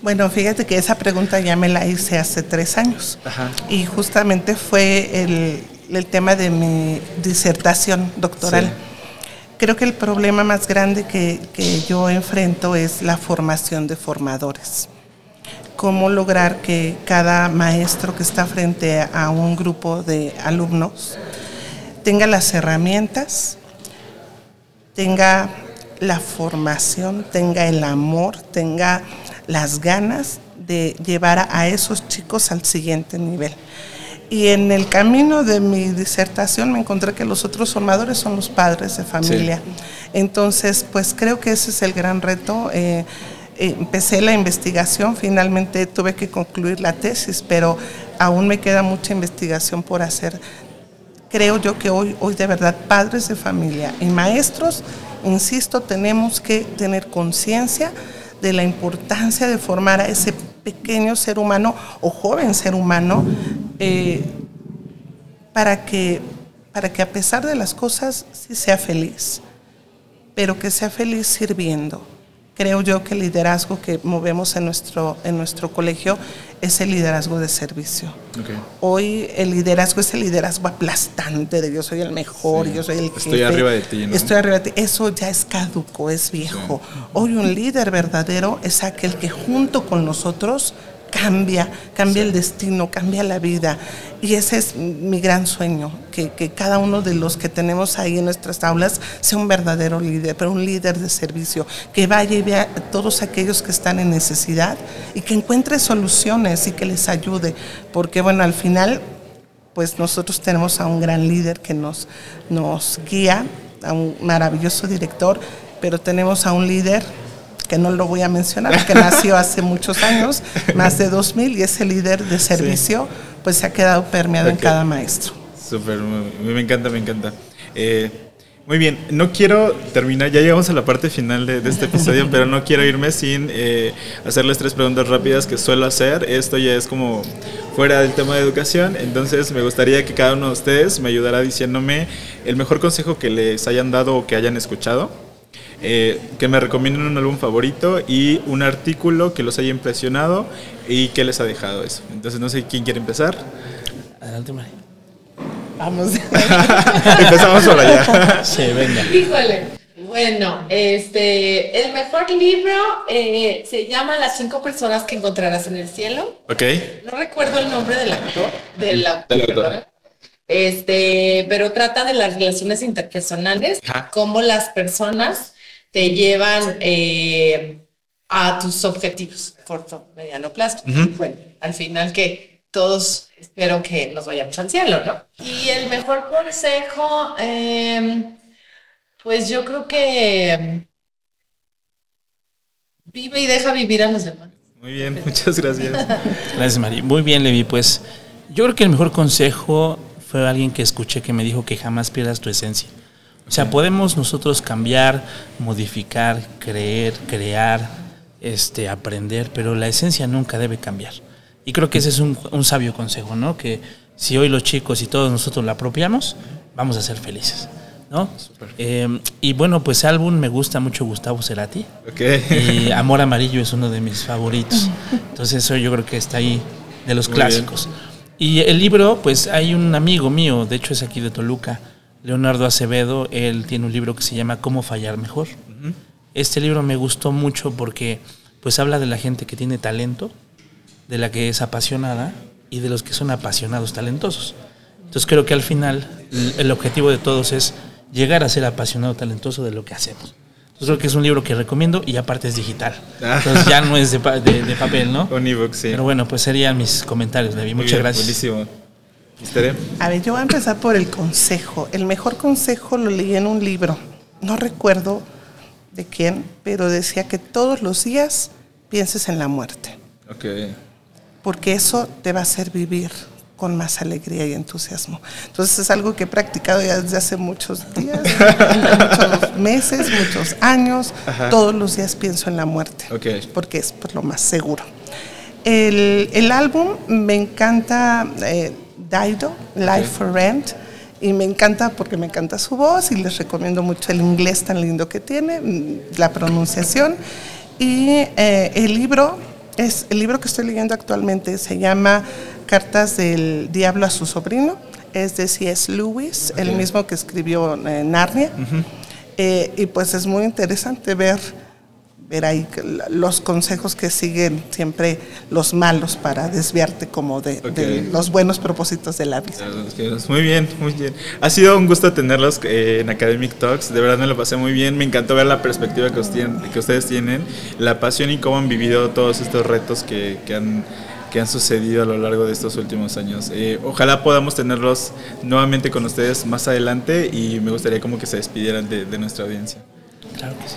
Bueno, fíjate que esa pregunta ya me la hice hace tres años. Ajá. Y justamente fue el, el, tema de mi disertación doctoral. Sí. Creo que el problema más grande que, yo enfrento es la formación de formadores cómo lograr que cada maestro que está frente a un grupo de alumnos tenga las herramientas, tenga la formación, tenga el amor, tenga las ganas de llevar a esos chicos al siguiente nivel. Y en el camino de mi disertación me encontré que los otros formadores son los padres de familia. Sí. Entonces, pues creo que ese es el gran reto. Eh, empecé la investigación, finalmente tuve que concluir la tesis, pero aún me queda mucha investigación por hacer. Creo yo que hoy, hoy de verdad padres de familia y maestros insisto, tenemos que tener conciencia de la importancia de formar a ese pequeño ser humano o joven ser humano eh, para, que, para que a pesar de las cosas sí sea feliz, pero que sea feliz sirviendo creo yo que el liderazgo que movemos en nuestro, en nuestro colegio es el liderazgo de servicio. Hoy el liderazgo es el liderazgo aplastante de yo soy el mejor, yo soy el Estoy arriba de ti. Estoy arriba de ti. Eso ya es caduco, es viejo. Hoy un líder verdadero es aquel que junto con nosotros cambia, cambia el destino, cambia la vida. Y ese es mi gran sueño, que, cada uno de los que tenemos ahí en nuestras aulas sea un verdadero líder, pero un líder de servicio, que vaya y vea a todos aquellos que están en necesidad y que encuentre soluciones y que les ayude, porque bueno, al final, pues nosotros tenemos a un gran líder que nos, nos guía, a un maravilloso director, pero tenemos a un líder que no lo voy a mencionar, que nació hace muchos años, más de 2000, y es el líder de servicio, pues se ha quedado permeado en cada maestro. Súper, me encanta, me encanta. Eh, muy bien, no quiero terminar, ya llegamos a la parte final de, este episodio, pero no quiero irme sin eh, hacerles tres preguntas rápidas que suelo hacer. Esto ya es como fuera del tema de educación, entonces me gustaría que cada uno de ustedes me ayudara diciéndome el mejor consejo que les hayan dado o que hayan escuchado eh, que me recomienden un álbum favorito y un artículo que los haya impresionado y que les ha dejado eso. Entonces no sé quién quiere empezar. Adelante, Mari. Vamos. Empezamos por allá. Sí, venga. Híjole. Bueno, este, el mejor libro eh, se llama Las cinco personas que encontrarás en el cielo. Ok. No recuerdo el nombre del actor, del autor. Este, pero trata de las relaciones interpersonales, cómo las personas te llevan eh, a tus objetivos corto, mediano plazo. Bueno, al final que todos espero que nos vayamos al cielo, ¿no? Y el mejor consejo, em, pues yo creo que em, vive y deja vivir a los demás. Muy bien, muchas gracias. Gracias, Mari. Muy bien, Levi. Pues yo creo que el mejor consejo fue alguien que escuché que me dijo que jamás pierdas tu esencia. O sea, podemos nosotros cambiar, modificar, creer, crear, este, aprender, pero la esencia nunca debe cambiar. Y creo que ese es un, sabio consejo, ¿no? Que si hoy los chicos y todos nosotros la apropiamos, vamos a ser felices. ¿no? Em, y bueno, pues álbum me gusta mucho Gustavo Cerati. Y Amor Amarillo es uno de mis favoritos. Entonces eso yo creo que está ahí de los clásicos. Y el libro, pues hay un amigo mío, de hecho es aquí de Toluca, Leonardo Acevedo, él tiene un libro que se llama Cómo fallar mejor. Este libro me gustó mucho porque pues habla de la gente que tiene talento, de la que es apasionada y de los que son apasionados talentosos. Entonces creo que al final el objetivo de todos es llegar a ser apasionado talentoso de lo que hacemos. Entonces creo que es un libro que recomiendo y aparte es digital. Ah. Entonces ya no es de, papel, ¿no? Un ebook, sí. Pero bueno, pues serían mis comentarios, David. Muchas gracias. Buenísimo. A ver, yo voy a empezar por el consejo. El mejor consejo lo leí en un libro. No recuerdo de quién, pero decía que todos los días pienses en la muerte. Ok. Porque eso te va a hacer vivir con más alegría y entusiasmo. Entonces es algo que he practicado ya desde hace muchos días, muchos meses, muchos años. Todos los días pienso en la muerte, porque es pues, lo más seguro. El, el álbum me encanta. Eh, Dido, Life for Rent. Y me encanta porque me encanta su voz y les recomiendo mucho el inglés tan lindo que tiene, mm, la pronunciación. Y eh, el libro, es, el libro que estoy leyendo actualmente se llama Cartas del Diablo a su sobrino. Es de C.S. Lewis, el mismo que escribió eh, Narnia. Eh, y pues es muy interesante ver ver ahí los consejos que siguen siempre los malos para desviarte como de, los buenos propósitos de la vida. Muy bien, muy bien. Ha sido un gusto tenerlos eh, en Academic Talks, de verdad me lo pasé muy bien, me encantó ver la perspectiva que, ustedes tienen, la pasión y cómo han vivido todos estos retos que, han que han sucedido a lo largo de estos últimos años. Eh, ojalá podamos tenerlos nuevamente con ustedes más adelante y me gustaría como que se despidieran de nuestra audiencia. Claro que sí.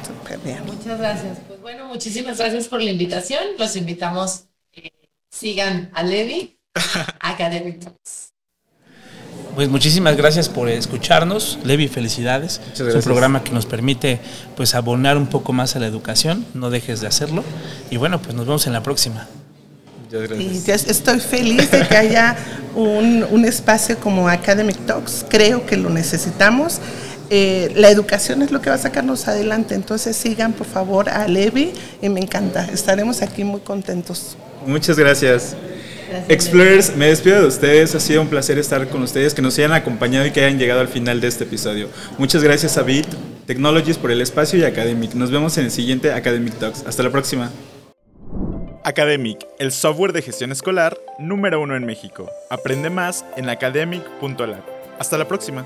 Muchas gracias. Pues bueno, muchísimas gracias por la invitación. Los invitamos, eh, sigan a Levi Academic Talks. Pues muchísimas gracias por escucharnos. Levi, felicidades. Es un programa que nos permite pues abonar un poco más a la educación. No dejes de hacerlo. Y bueno, pues nos vemos en la próxima. Y estoy feliz de que haya un, un, espacio como Academic Talks. Creo que lo necesitamos. Eh, la educación es lo que va a sacarnos adelante. Entonces sigan por favor a Levi y me encanta. Estaremos aquí muy contentos. Muchas gracias. Explorers, me despido de ustedes. Ha sido un placer estar con ustedes, que nos hayan acompañado y que hayan llegado al final de este episodio. Muchas gracias a Bit Technologies por el espacio y Academic. Nos vemos en el siguiente Academic Talks. Hasta la próxima. Academic, el software de gestión escolar número uno en México. Aprende más en academic.lab. Hasta la próxima.